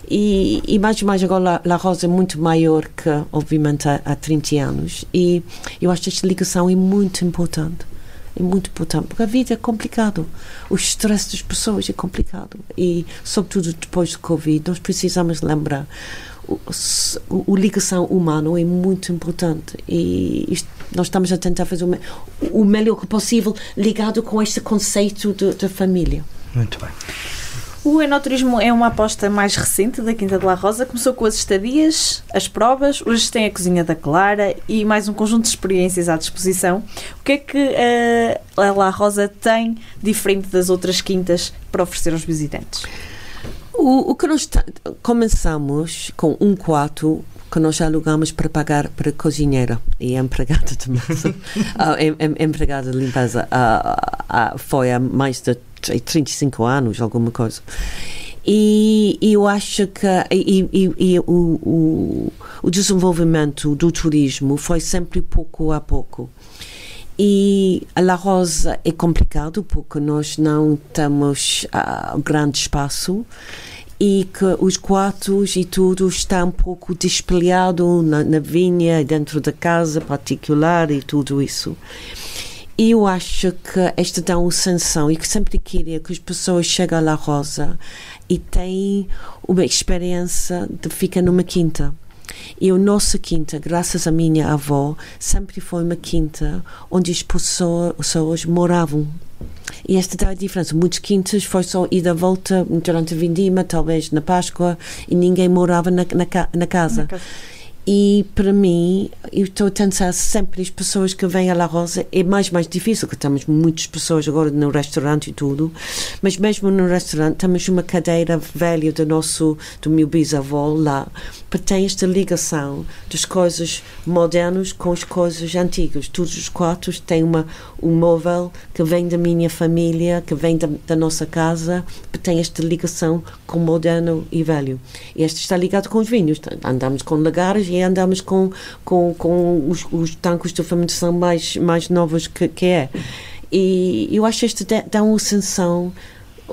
S3: E, mais e mais agora a Rosa é muito maior que, obviamente, há, há 30 anos. E eu acho que esta ligação é muito importante. É muito importante, porque a vida é complicado. O estresse das pessoas é complicado. E, sobretudo depois do Covid, nós precisamos lembrar o, ligação humana é muito importante e isto, nós estamos a tentar fazer o, o melhor possível ligado com este conceito de família.
S1: Muito bem.
S2: O enoturismo é uma aposta mais recente da Quinta de La Rosa. Começou com as estadias, as provas, hoje tem a Cozinha da Clara e mais um conjunto de experiências à disposição. O que é que uh, a La Rosa tem diferente das outras quintas para oferecer aos visitantes?
S3: O, o que nós começamos com um quarto que nós alugamos para pagar para cozinheira e empregada de uh, empregada de limpeza. Uh, uh, foi há mais de 35 anos, alguma coisa. E, eu acho que e, e, e o, o, o, desenvolvimento do turismo foi sempre pouco a pouco. E a La Rosa é complicado porque nós não temos uh, grande espaço e que os quartos e tudo está um pouco despelhado na, na vinha, dentro da casa particular e tudo isso. Eu acho que esta dá uma sensação e que sempre queria que as pessoas cheguem à La Rosa e têm uma experiência de ficar numa quinta. E a nossa quinta, graças à minha avó, sempre foi uma quinta onde as pessoas, moravam. E esta dá a diferença. Muitas quintas foi só ida volta durante a vindima, talvez na Páscoa, e ninguém morava na, na, na casa. Na casa. E para mim, eu estou a pensar sempre as pessoas que vêm à La Rosa, é mais mais difícil, porque temos muitas pessoas agora no restaurante e tudo, mas mesmo no restaurante temos uma cadeira velha do nosso, do meu bisavô lá, para ter esta ligação das coisas modernas com as coisas antigas. Todos os quartos têm uma, um móvel que vem da minha família, que vem da, da nossa casa, que tem esta ligação com moderno e velho. E este está ligado com os vinhos. Andamos com lagares e andamos com, com, com os, os tanques de fermentação mais, mais novos que, que é. E eu acho que isto dá uma sensação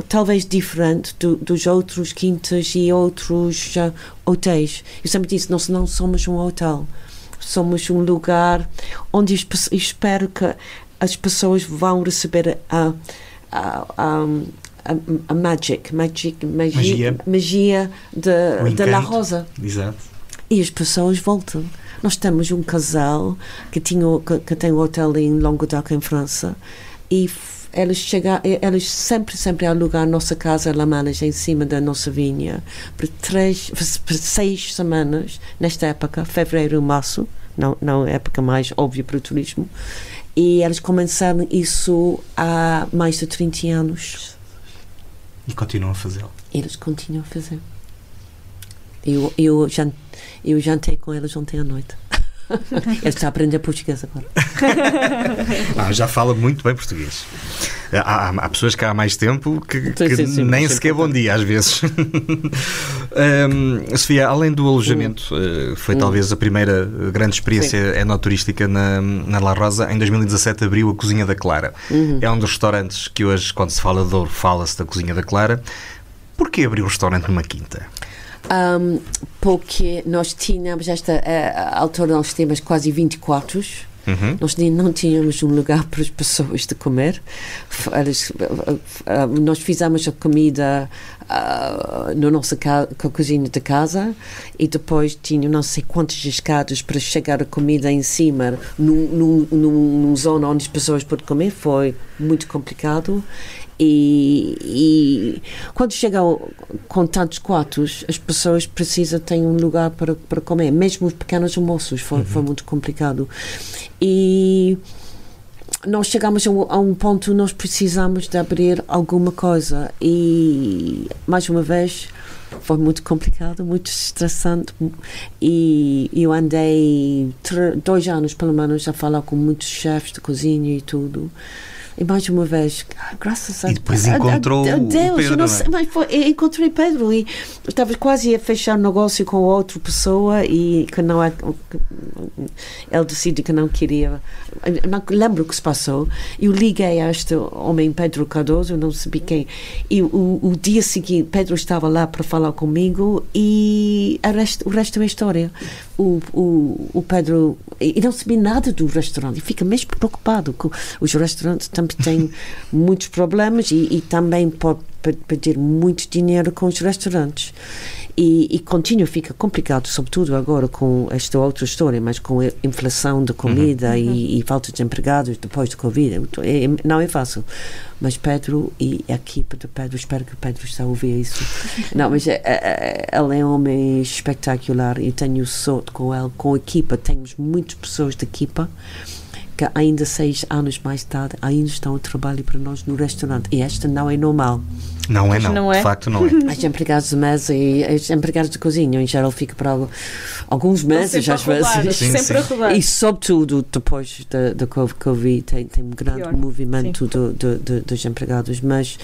S3: talvez diferente do, dos outros quintas e outros uh, hotéis. Eu sempre disse, nós não somos um hotel, somos um lugar onde espero que as pessoas vão receber a, a, a, a, a magic, magic, magia, magia, magia de, de La Rosa.
S1: Exato
S3: e as pessoas voltam. Nós temos um casal que, tinha, que, que tem um hotel em Languedoc, em França, e eles, chega, eles sempre, sempre alugam a nossa casa La Manas em cima da nossa vinha por, três, por seis semanas, nesta época, fevereiro e março, não, não é época mais óbvia para o turismo, e eles começaram isso há mais de 30 anos.
S1: E continuam a fazê-lo.
S3: Eles continuam a fazer. Eu, eu, jant, eu jantei com eles ontem à noite. Ele está a aprender português agora.
S1: ah, já fala muito bem português. Há, há, pessoas que há mais tempo que, que sim, sim, nem sequer bom dia, às vezes. um, Sofia, além do alojamento, hum. foi hum. talvez a primeira grande experiência enoturística na, na La Rosa. Em 2017 abriu a Cozinha da Clara. Uhum. É um dos restaurantes que hoje, quando se fala de ouro, fala-se da Cozinha da Clara. Porquê abrir um restaurante numa quinta?
S3: Um, porque nós tínhamos, esta eh, altura, nós tínhamos quase 20 quartos.
S1: Uhum.
S3: Nós nem- não tínhamos um lugar para as pessoas de comer. Elas, eh, eh, nós fizemos a comida ah, na nossa ca- ca- cozinha de casa e depois tinha não sei quantas escadas para chegar a comida em cima num, num, num, num zona onde as pessoas podem comer. Foi muito complicado. E, e quando chegam com tantos quartos, as pessoas precisam ter um lugar para, para comer, mesmo os pequenos almoços. Foi, foi muito complicado. E nós chegamos a um, a um ponto nós precisamos de abrir alguma coisa e mais uma vez foi muito complicado, muito estressante e eu andei dois anos pelo menos a falar com muitos chefes de cozinha e tudo e mais uma vez, ah, graças a
S1: E depois
S3: a- a-
S1: encontrou
S3: a
S1: o
S3: Deus,
S1: Pedro,
S3: eu não
S1: é?
S3: sei, mas foi, encontrei Pedro e estava quase a fechar um negócio com outra pessoa e que não é ele decidiu que não queria não lembro o que se passou. Eu liguei a este homem Pedro Cardoso eu não sabia quem. E o, o dia seguinte Pedro estava lá para falar comigo e a resto, o resto é história o, o, o Pedro e não sabia nada do restaurante e fica mesmo preocupado com os restaurantes também têm muitos problemas e, e também pode pe- pedir muito dinheiro com os restaurantes e, e continua, fica complicado, sobretudo agora com esta outra história, mas com a inflação de comida e, e falta de empregados depois do Covid. Então, é- é- não é fácil. Mas Pedro e a equipa de Pedro, espero que o Pedro está a ouvir isso. não, mas é, é, é- ele é um homem espetacular e tenho sorte com ele, com a equipa. Temos muitas pessoas da equipa que ainda seis anos mais tarde ainda estão a trabalhar para nós no restaurante. E esta não é normal.
S1: Não é, não.
S2: Não é?
S1: De facto, não é.
S3: As empregadas de mesa e as empregadas de cozinha, em geral, fica para alguns meses, às vezes.
S1: Sim,
S2: sempre a
S1: sim.
S2: rodar.
S3: E, sobretudo, depois da, da Covid, tem, tem um grande
S2: Pior.
S3: movimento do, do, do, dos empregados. Mas.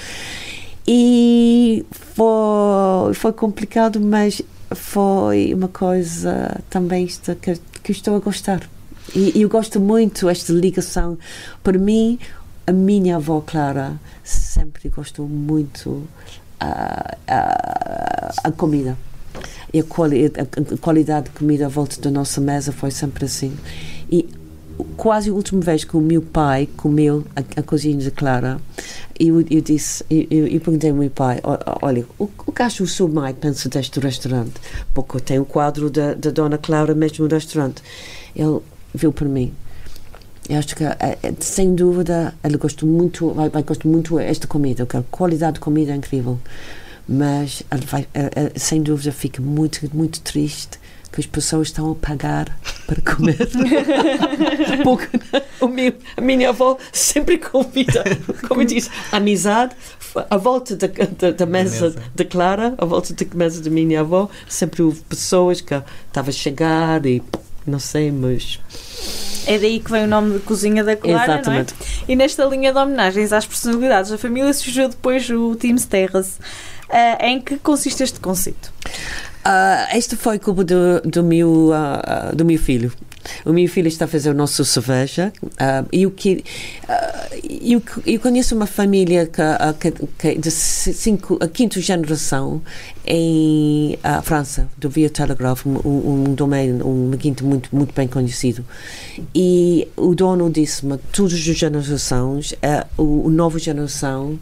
S3: E foi, foi complicado, mas foi uma coisa também que, que estou a gostar. E, eu gosto muito esta ligação. Para mim, a minha avó Clara sempre gostou muito a, a, a comida. E a, quali a, qualidade de comida à volta da nossa mesa foi sempre assim. E quase a última vez que o meu pai comeu a, a cozinha de Clara, eu, eu disse, eu, eu, perguntei ao meu pai, "Ó- ó, olha, o, o que acha o seu mãe pensa deste restaurante? Porque tem o quadro da, da Dona Clara mesmo no restaurante. Ele viu para mim. Eu acho que, eh, eh, sem dúvida, ele gostou muito, vai, vai gostar muito desta comida, porque a qualidade de comida é incrível. Mas, ele vai, eh, sem dúvida, fica muito, muito triste que as pessoas estão a pagar para comer. porque o meu, a minha avó sempre convida, como eu disse, amizade, à volta da, da, da mesa
S1: mesa.
S3: de Clara, à volta da mesa da minha avó, sempre houve pessoas que estavam a chegar e não sei, mas
S2: É daí que vem o nome de Cozinha da Clara,
S3: Exatamente.
S2: não é? E nesta linha de homenagens às personalidades da família surgiu depois o Teams Terrace. Ah, em que consiste este conceito?
S3: Ah, este foi culpa do, do, meu, ah, do meu filho. O meu filho está a fazer o nosso cerveja. ah, e o que, ah, eu, eu conheço uma família que, ah, que, que de cinco, a quinta geração em ah, França, do Via Telegraph, um, um, domain, um quinto muito, muito bem conhecido. E o dono disse-me, todas as gerações, ah, o, o novo geração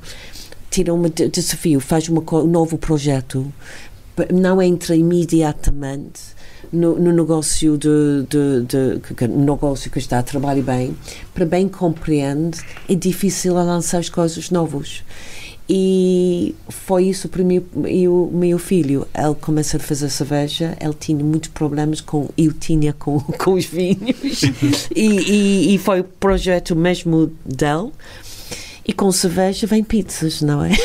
S3: tira um de- desafio, faz uma, um novo projeto não entra imediatamente no, no negócio de, de, de que- no negócio que está a trabalhar bem, para bem compreende, é difícil lançar as coisas novas. E foi isso para mim e o meu filho. Ele começou a fazer cerveja, ele tinha muitos problemas com, eu tinha com, com os vinhos, e, e, e foi o projeto mesmo dele. E com cerveja vem pizzas, não é?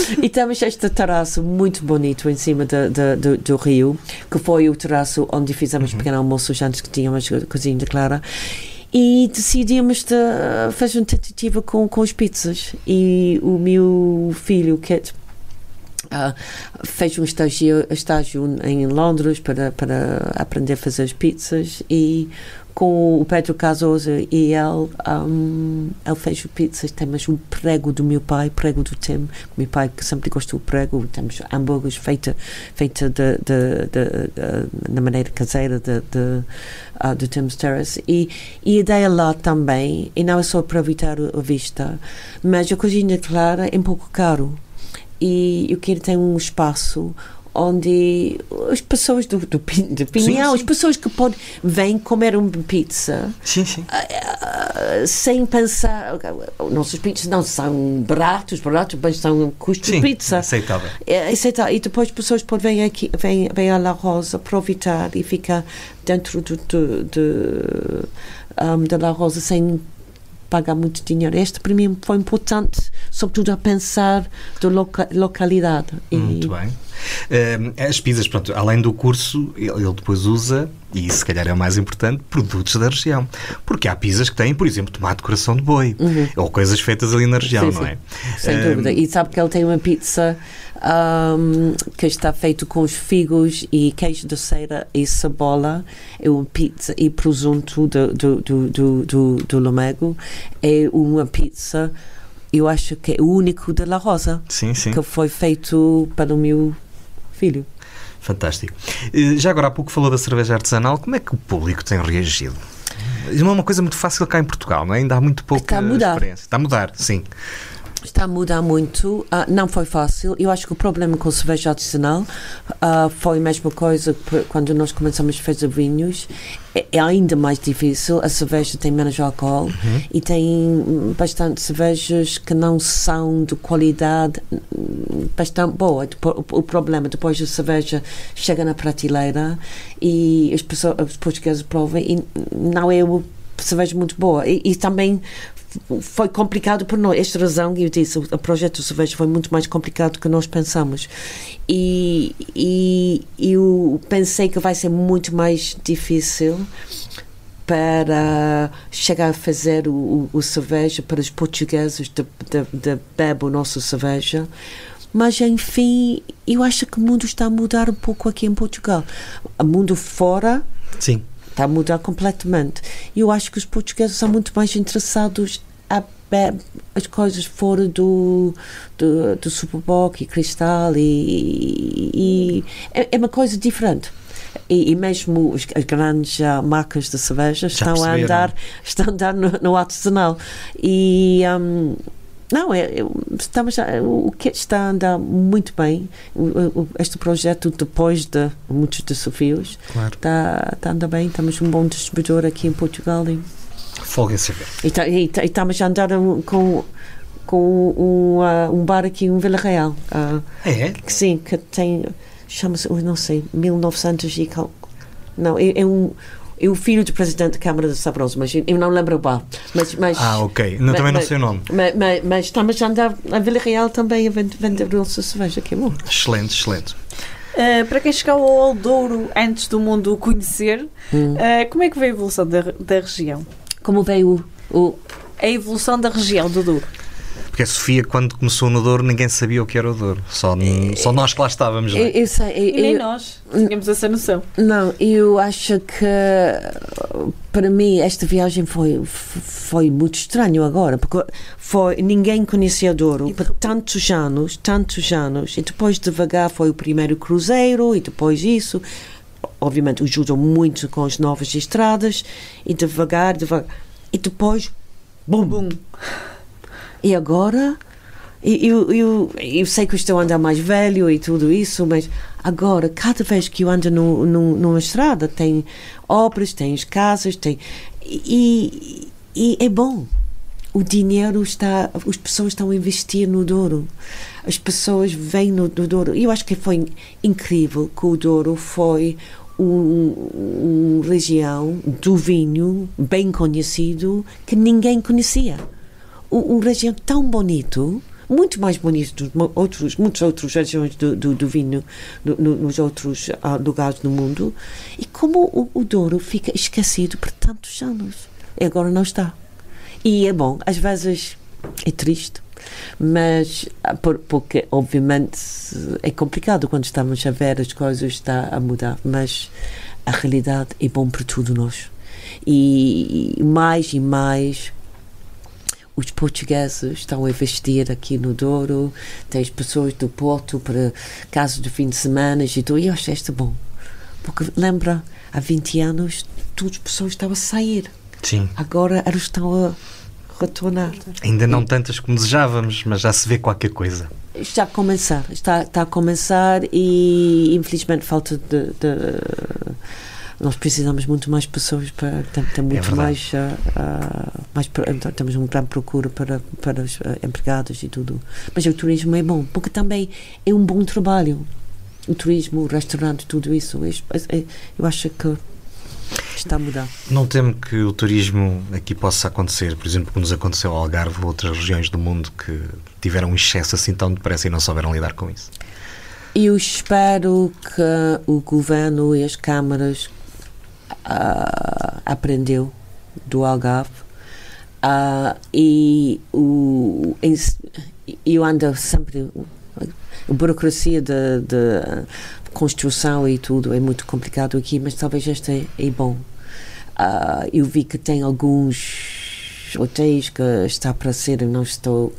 S3: E temos este terraço muito bonito em cima de, de- do- do rio, que foi o terraço onde fizemos pequeno almoço antes que tínhamos a cozinha de Clara. E decidimos de fazer uma tentativa com, com as pizzas. E o meu filho, Kit, ah, fez um estágio, estágio em Londres para, para aprender a fazer as pizzas e com o Pedro Casoso e ele, um, ele fez pizzas, temos um prego do meu pai, prego do Tim, meu pai que sempre gostou do prego, temos hambúrgueres feita, feita de, de, de, maneira caseira de, de, uh, do Tim's Terrace. E, e a ideia lá também, e não é só aproveitar a vista, mas a cozinha clara é um pouco caro. E eu quero ter um espaço onde as pessoas do, do, de Pinhão, as pessoas que podem vêm comer uma pizza
S1: Sim,
S3: ah, sem pensar nossos pizzas não são baratos, baratos, mas são custo de pizza
S1: aceitável.
S3: é, aceitar. E depois as pessoas podem vir aqui, vêm, vêm à La Rosa aproveitar e ficar dentro do, do, do, um, da La Rosa sem pagar muito dinheiro. Este para mim foi importante, sobretudo a pensar da loca, localidade. E-
S1: Muito bem. Ehm, as pizzas, pronto, além do curso, ele, depois usa, e se calhar é o mais importante, produtos da região. Porque há pizzas que têm, por exemplo, tomate de coração de boi, ou coisas feitas ali na região,
S3: Uhum. Sim,
S1: não
S3: sim.
S1: é?
S3: Sem
S1: Ehm,
S3: dúvida. E sabe que ele tem uma pizza ahm, que está feito com os figos e queijo de cera e cebola. É uma pizza e presunto do, do, do, do, do, do Lomego. É uma pizza, eu acho que é o único da La Rosa,
S1: Sim, sim.
S3: que foi feito pelo meu filho.
S1: Fantástico. Já agora há pouco falou da cerveja artesanal. Como é que o público tem reagido? Não é uma coisa muito fácil cá em Portugal, não é? Ainda há muito pouca
S3: Está a mudar.
S1: experiência. Está a mudar, sim.
S3: Está a mudar muito, ah, não foi fácil. Eu acho que o problema com a cerveja artesanal ah, foi a mesma coisa quando nós começamos a fazer vinhos. É, é ainda mais difícil. A cerveja tem menos álcool e tem bastante cervejas que não são de qualidade bastante boa. O problema depois a cerveja chega na prateleira e as pessoas, os portugueses provam e não é uma cerveja muito boa. E, e também foi complicado por nós. Esta razão, eu disse, o projeto do cerveja foi muito mais complicado do que nós pensamos. E, e eu pensei que vai ser muito mais difícil para chegar a fazer o, o, o cerveja para os portugueses de, de, de beber a nossa cerveja. Mas, enfim, eu acho que o mundo está a mudar um pouco aqui em Portugal. O mundo fora
S1: Sim.
S3: Está a mudar completamente. E eu acho que os portugueses são muito mais interessados a as coisas fora do, do, do Superboc e Cristal e, e é, é uma coisa diferente. E, e mesmo as grandes ah, marcas de cerveja estão a andar, estão a andar no, no artesanal. E hum, não, é, é- estamos a- o que está a andar muito bem. Este projeto, depois de muitos desafios,
S1: Claro.
S3: está, está a andar bem. Temos um bom distribuidor aqui em Portugal e,
S1: Folga em saber.
S3: e, tá- e tá- e estamos a andar com, com um, ah, um bar aqui em Vila Real. ah,
S1: É?
S3: que sim, que tem, chama-se, não sei, 1900 e... cal- Não, é, é um... É o filho do presidente da Câmara de Sabroso, mas eu não lembro o bar. Mas, mas,
S1: Ah, ok. Não,
S3: mas-
S1: também não sei o nome.
S3: Mas, mas, mas estamos a andar a Vila Real também a vender, nossa cerveja, que é bom.
S1: Excelente, excelente.
S2: Uh, para quem chegou ao Douro antes do mundo o conhecer, uh, como é que veio a evolução da, da região?
S3: Como veio o, o
S2: A evolução da região do Douro.
S1: Porque a Sofia, quando começou no Douro, ninguém sabia o que era o Douro. Só, só nós que lá estávamos. não é?
S3: eu, eu sei, eu-
S2: E nem
S3: eu-
S2: nós tínhamos essa noção.
S3: Não, eu acho que para mim esta viagem foi foi muito estranho agora, porque foi ninguém conhecia Douro por tantos anos, tantos anos, e depois devagar foi o primeiro cruzeiro e depois isso, obviamente ajudou muito com as novas estradas e devagar, devagar e depois bum,
S2: Bum.
S3: E agora? E Eu, eu, eu sei que estou a andar mais velho e tudo isso, mas agora, cada vez que eu ando no, no, numa estrada, tem obras, tem as casas, tem. E, e é bom. O dinheiro está. As pessoas estão a investir no Douro. As pessoas vêm no, no Douro. Eu acho que foi incrível que o Douro foi um, uma região do vinho bem conhecido que ninguém conhecia um, região tão bonito, muito mais bonito do que outros, muitas outras regiões do, do, do vinho no, no, nos outros ah, lugares do mundo, e como o, o Douro fica esquecido por tantos anos. E agora não está. E é bom, às vezes é triste, Mas, ah, por- porque, obviamente, é complicado quando estamos a ver as coisas está a mudar, mas a realidade é bom para tudo nós. E mais e mais os portugueses estão a investir aqui no Douro, tem as pessoas do Porto para casos de fim de semana e tudo, e eu acho isto bom. Porque lembra, há 20 anos, todas as pessoas estavam a sair.
S1: Sim.
S3: Agora elas estão a retornar.
S1: Ainda não tantas como desejávamos, mas já se vê qualquer coisa.
S3: Está a começar, está, está a começar e infelizmente falta de, de- nós precisamos muito mais pessoas para tem, tem muito
S1: verdade.
S3: mais, ah, mais então, temos uma grande procura para para os ah, empregados e tudo mas o turismo é bom porque também é um bom trabalho o turismo o restaurante tudo isso é- é- eu acho que está a mudar
S1: Não temo que o turismo aqui possa acontecer, por exemplo, como nos aconteceu ao Algarve ou outras regiões do mundo que tiveram um excesso assim tão depressa e não souberam lidar com isso.
S3: Eu espero que o governo e as câmaras ah, aprendeu do Algarve ah, e o, eu ando sempre a burocracia de, de construção e tudo é muito complicado aqui, mas talvez este é, é bom. Ah, eu vi que tem alguns hotéis que está para ser, não estou,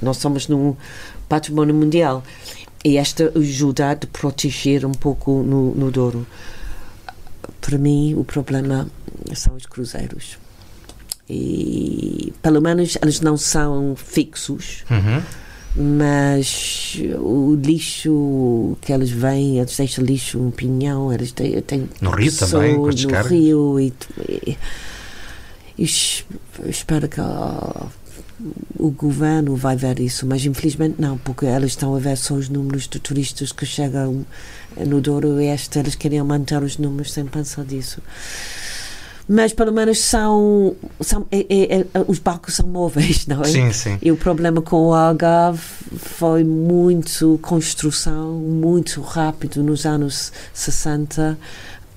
S3: nós somos num património mundial e esta ajuda a proteger um pouco no, no Douro. Para mim, o problema são os cruzeiros. E pelo menos eles não são fixos,
S1: Uhum.
S3: mas o lixo que eles vêm, eles deixam lixo no pinhão, eles têm, têm
S1: No rio também, com as
S3: no rio e, e, e es- espero que ah, o governo vai ver isso, mas infelizmente não, porque eles estão a ver só os números de turistas que chegam no Douro e este, eles querem manter os números sem pensar disso. Mas pelo menos são, são é- é- é- os barcos são móveis, não é?
S1: Sim, sim.
S3: E o problema com o Algarve foi muito construção, muito rápido nos anos 60,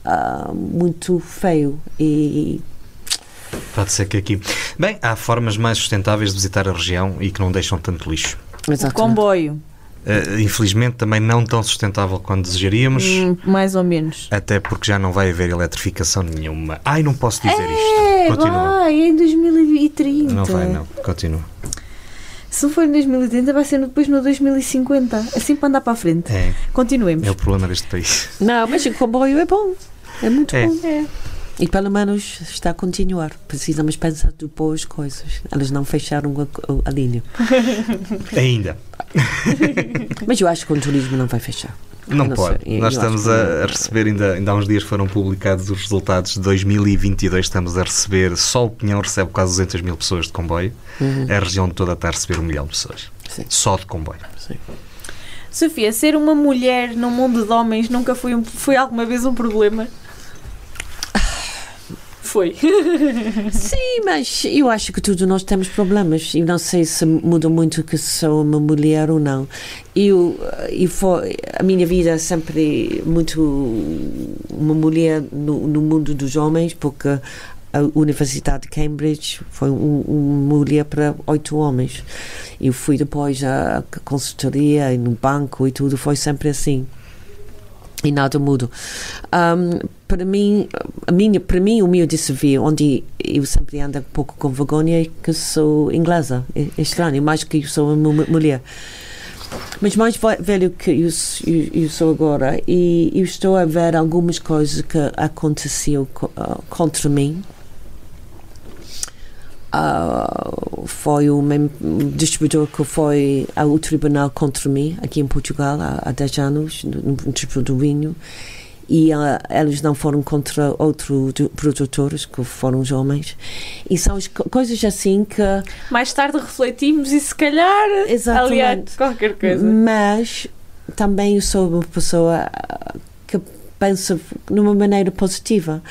S3: ah, muito feio. E
S1: Pode ser que aqui. Bem, há formas mais sustentáveis de visitar a região e que não deixam tanto lixo.
S2: O
S3: exatamente.
S2: comboio,
S1: Eh, infelizmente, também não tão sustentável quanto desejaríamos.
S2: hum, mais ou menos.
S1: Até porque já não vai haver eletrificação nenhuma. Ai, não posso dizer
S2: É,
S1: isto. Continua.
S2: vai, é em 2030.
S1: Não vai, não. Continua.
S2: Se não for em 2030, vai ser depois no 2050. Assim para andar para a frente.
S1: É,
S2: Continuemos.
S1: é o problema deste país.
S3: Não, mas o comboio é bom. É muito
S1: É.
S3: bom.
S2: É.
S3: E pelo menos está a continuar. Precisamos pensar de boas coisas. Eles não fecharam a, a linha.
S1: Ainda.
S3: Mas eu acho que o turismo não vai fechar.
S1: Não,
S3: Não
S1: pode.
S3: sei, eu
S1: Nós
S3: acho
S1: estamos a, receber, ainda, ainda há uns dias foram publicados os resultados de 2022. Estamos a receber, só o Pinhão recebe quase 200 mil pessoas de comboio. A região toda está a receber um milhão de pessoas.
S3: Sim.
S1: Só de comboio.
S3: Sim.
S2: Sofia, ser uma mulher num mundo de homens nunca foi, um, foi alguma vez um problema? Foi.
S3: Sim, mas eu acho que todos nós temos problemas. Eu não sei se muda muito que sou uma mulher ou não. Eu, eu foi, a minha vida é sempre muito uma mulher no, no mundo dos homens, porque a Universidade de Cambridge foi um, uma mulher para oito homens. Eu fui depois à consultoria e no banco e tudo, foi sempre assim e nada muda. Um, para mim, a minha, para mim, o meu desafio, onde eu sempre ando um pouco com vergonha, é que sou inglesa. É, é estranho, mais que eu sou uma mu- mulher. Mas mais ve- velho que eu, eu, eu sou agora, e eu estou a ver algumas coisas que aconteceu co- ah, contra mim. Ah, foi mem- um distribuidor que foi ao tribunal contra mim, aqui em Portugal, há, há 10 anos, no, no Tribunal do Vinho, e ah, eles não foram contra outros produtores, que foram os homens. E são as co- coisas assim que.
S2: Mais tarde refletimos e se calhar aliás qualquer coisa.
S3: Mas também eu sou uma pessoa ah, que pensa numa maneira positiva.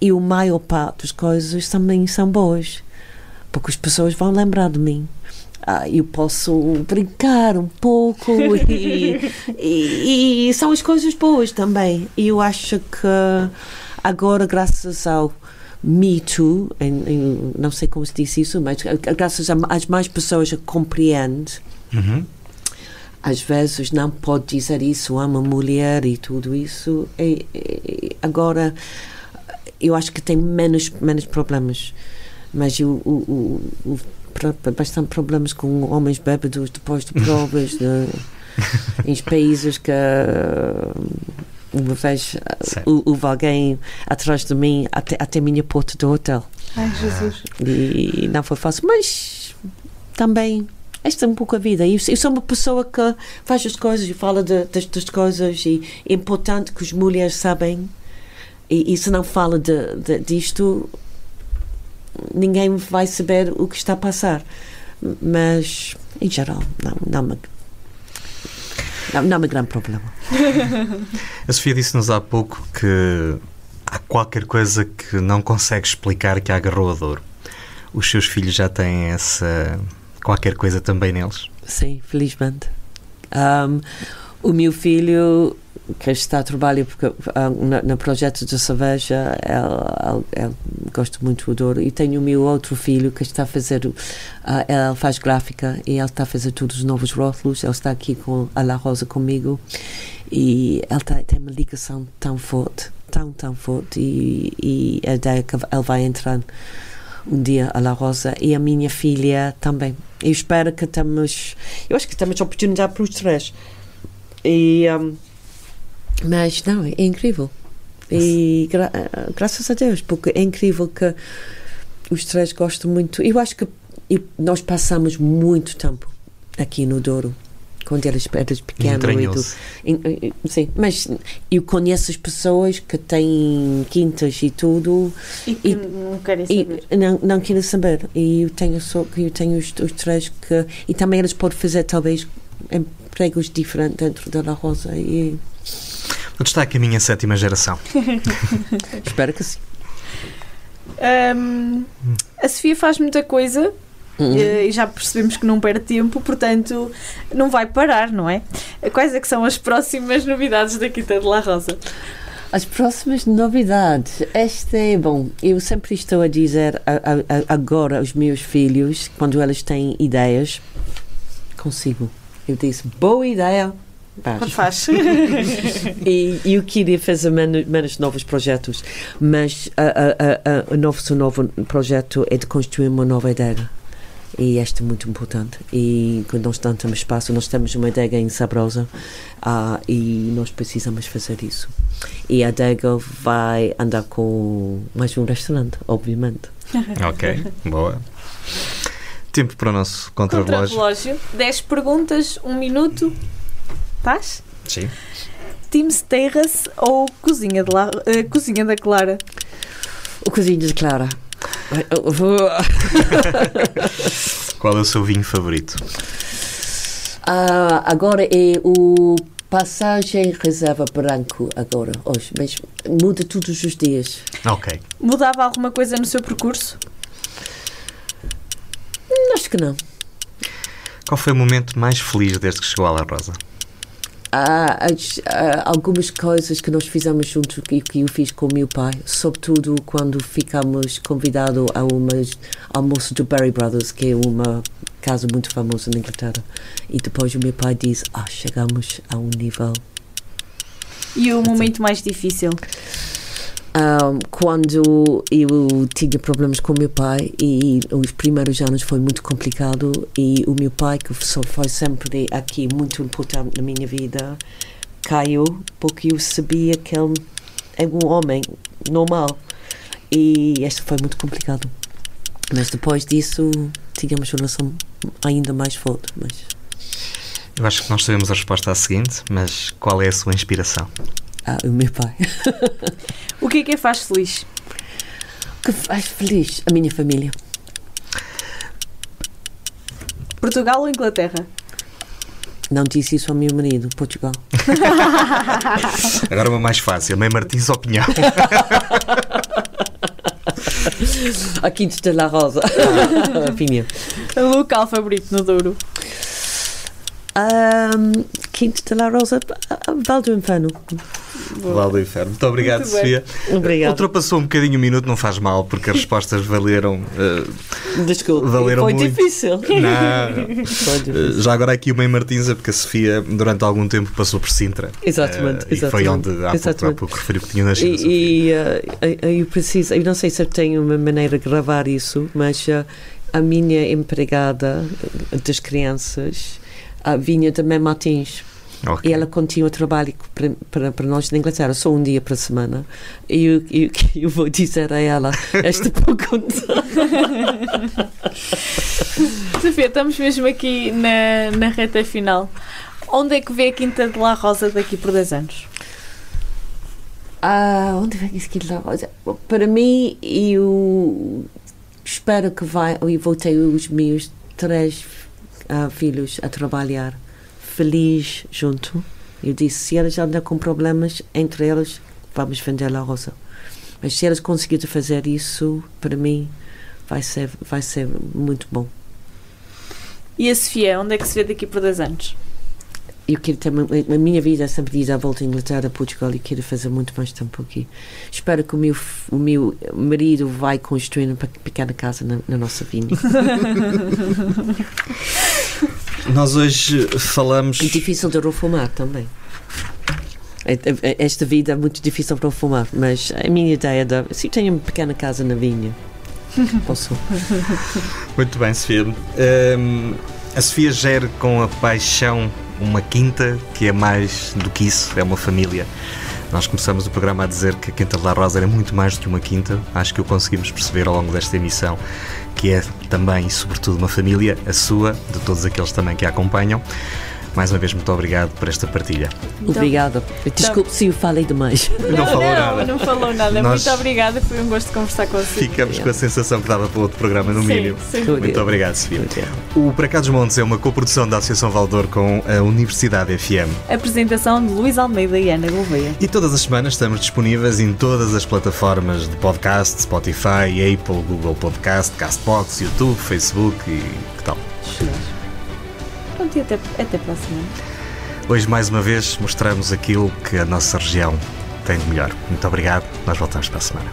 S3: E a maior parte das coisas também são boas. Porque as pessoas vão lembrar de mim. Ah, eu posso brincar um pouco e, e, e são as coisas boas também. E eu acho que agora, graças ao Me Too, em- em- não sei como se diz isso, mas graças a- às mais pessoas que compreendem,
S1: Uhum.
S3: às vezes não pode dizer isso a uma mulher e tudo isso. E- agora, eu acho que tem menos, menos problemas. Mas o, o, o, o bastante problemas com homens bêbados depois de provas de, em países que uma vez uh, houve alguém atrás de mim até, até a minha porta do hotel
S2: Ai, Jesus.
S3: e não foi fácil, mas também esta é um pouco a vida. Eu, eu sou uma pessoa que faz as coisas e fala de, das, das coisas e é importante que as mulheres sabem e, e se não fala de, de- disto ninguém vai saber o que está a passar. Mas em geral não, não, me, não, não é um grande problema.
S1: A Sofia disse-nos há pouco que há qualquer coisa que não consegue explicar que a agarrou a dor. Os seus filhos já têm essa qualquer coisa também neles?
S3: Sim, felizmente. Um, o meu filho, que está a trabalhar porque, ah, na- no projeto de cerveja, ele, ele gosta muito do Douro. E tenho o meu outro filho que está a fazer, ah, ele faz gráfica e ele está a fazer todos os novos rótulos. Ele está aqui com a La Rosa comigo e ele tá- tem uma ligação tão forte, tão, tão forte. E, e a ideia que ele vai entrar um dia a La Rosa e a minha filha também. Eu espero que temos. Eu acho que temos oportunidade para os três. E, um, mas não, é incrível. E gra- eh, graças a Deus, porque é incrível que os três gostam muito. Eu acho que nós passamos muito tempo aqui no Douro. Quando eras, eras pequeno e Sim, mas eu conheço as pessoas que têm quintas e tudo
S2: E que
S3: E-
S2: não querem
S3: e
S2: saber.
S3: não, não quero saber. E eu tenho só que eu tenho os, os três que. E também eles podem fazer talvez empregos diferentes dentro da La Rosa. E
S1: Onde está a caminho a sétima geração?
S3: espero que sim.
S2: Hum, a Sofia faz muita coisa
S3: Uhum.
S2: eh, e já percebemos que não perde tempo, portanto não vai parar, não é? Quais é que são as próximas novidades da Quinta de La Rosa?
S3: As próximas novidades. Esta é bom. Eu sempre estou a dizer a- a- a- agora aos meus filhos, quando eles têm ideias, consigo. Eu disse, boa ideia. Vais.
S2: Faz.
S3: E eu queria fazer menos, menos novos projetos, mas o nosso novo projeto é de construir uma nova adega. E este é muito importante. E quando nós temos espaço, nós temos uma adega em Sabrosa ah, e nós precisamos fazer isso. E a adega vai andar com mais um restaurante, obviamente.
S1: ok, boa. Tempo para o nosso contra-relógio.
S2: Contra-relógio. 10 perguntas, 1 minuto. Estás?
S1: Sim.
S2: Teams Terrace ou Cozinha, de La- eh, Cozinha da Clara?
S3: O cozinho de Clara. Eu vou-
S1: Qual é o seu vinho favorito?
S3: Ah, agora é o passagem reserva branco agora, hoje, mas muda todos os dias.
S1: Ok.
S2: Mudava alguma coisa no seu percurso?
S3: Hum, Acho que não.
S1: Qual foi o momento mais feliz desde que chegou à La Rosa?
S3: Há, há algumas coisas que nós fizemos juntos e que eu fiz com o meu pai, sobretudo quando ficamos convidados a um almoço do Berry Brothers, que é uma casa muito famosa na Inglaterra. E depois o meu pai diz: Ah, chegamos a um nível
S2: E o momento mais difícil?
S3: Um, quando eu tinha problemas com meu pai e os primeiros anos foi muito complicado e o meu pai que foi sempre aqui muito importante na minha vida caiu porque eu sabia que ele é um homem normal e este foi muito complicado mas depois disso tínhamos uma relação ainda mais forte mas
S1: Eu acho que nós sabemos a resposta à seguinte, mas qual é a sua inspiração?
S3: Ah, o meu pai
S2: O que é que a faz feliz?
S3: o que faz feliz a minha família
S2: Portugal ou Inglaterra?
S3: não disse isso ao meu marido Portugal
S1: Agora uma mais fácil. Mãe Martins ou Pinhão?
S3: Aqui de La Rosa. Opinião.
S2: Local favorito no Douro?
S3: Um, Quinta de la Rosa, Val do Inferno.
S1: Val do Inferno. Muito obrigado,
S2: Muito.
S1: Sofia.
S3: Obrigado.
S1: Ultrapassou um bocadinho o minuto, não faz mal, porque as respostas valeram. eh,
S3: Desculpa,
S1: Valeram
S3: foi
S1: muito.
S3: difícil.
S1: não.
S3: Foi difícil.
S1: Eh, Já agora aqui uma em Martins, é porque a Sofia durante algum tempo passou por Sintra.
S3: Exatamente,
S1: Eh, E foi
S3: exatamente,
S1: onde há pouco, há
S3: exatamente.
S1: pouco referiu que tinha nascido.
S3: E, e, eh, eu preciso, eu não sei se eu tenho uma maneira de gravar isso, mas eh, a minha empregada das crianças ah, vinha também Martins.
S1: Ok.
S3: E ela continua o trabalho para, para, para nós na Inglaterra, só um dia por semana. E eu, eu, eu vou dizer a ela esta pergunta.
S2: Sofia, estamos mesmo aqui na, na reta final. Onde é que vê a Quinta de La Rosa daqui por 10 anos?
S3: Ah, onde vai isso que lá? Para mim, eu espero que vai, eu vou ter os meus três ah, filhos a trabalhar feliz junto. Eu disse, se elas andam com problemas entre elas, vamos vender a rosa. Mas se elas conseguirem fazer isso, para mim, vai ser, vai ser muito bom.
S2: E a Sofia, onde é que se vê daqui por 10 anos?
S3: Eu quero ter, a minha vida é sempre diz à volta à Inglaterra, Portugal, e quero fazer muito mais tempo aqui. Espero que o meu, o meu marido vai construir uma pe- pequena casa na, na nossa vinha.
S1: Nós hoje falamos.
S3: É difícil de reformar também. É- é- Esta vida é muito difícil de reformar, mas a minha ideia é se eu tenho uma pequena casa na vinha, posso.
S1: Muito bem, Sofia. Hum, a Sofia gera com a paixão uma quinta que é mais do que isso, é uma família. Nós começamos o programa a dizer que a Quinta de La Rosa era muito mais do que uma quinta. Acho que o conseguimos perceber ao longo desta emissão, que é também e sobretudo uma família, a sua, de todos aqueles também que a acompanham. Mais uma vez, muito obrigado por esta partilha.
S3: Obrigada. Desculpe se eu falei demais.
S1: Não, falou
S2: não,
S1: nada.
S2: não falou nada.
S1: Nós-
S2: Muito obrigada, foi um gosto conversar consigo.
S1: Ficamos com a sensação que dava para outro programa, no
S2: Sim,
S1: mínimo.
S2: sim.
S1: Muito obrigado, Sofia. O Para Cá dos Montes é uma coprodução da Associação Valdor com a Universidade FM.
S2: Apresentação de Luís Almeida e Ana Gouveia.
S1: E todas as semanas estamos disponíveis em todas as plataformas de podcast, Spotify, Apple, Google Podcast, Castbox, YouTube, Facebook e que tal.
S2: Pronto, e até, até para a semana.
S1: Hoje, mais uma vez, mostramos aquilo que a nossa região tem de melhor. Muito obrigado, nós voltamos para a semana.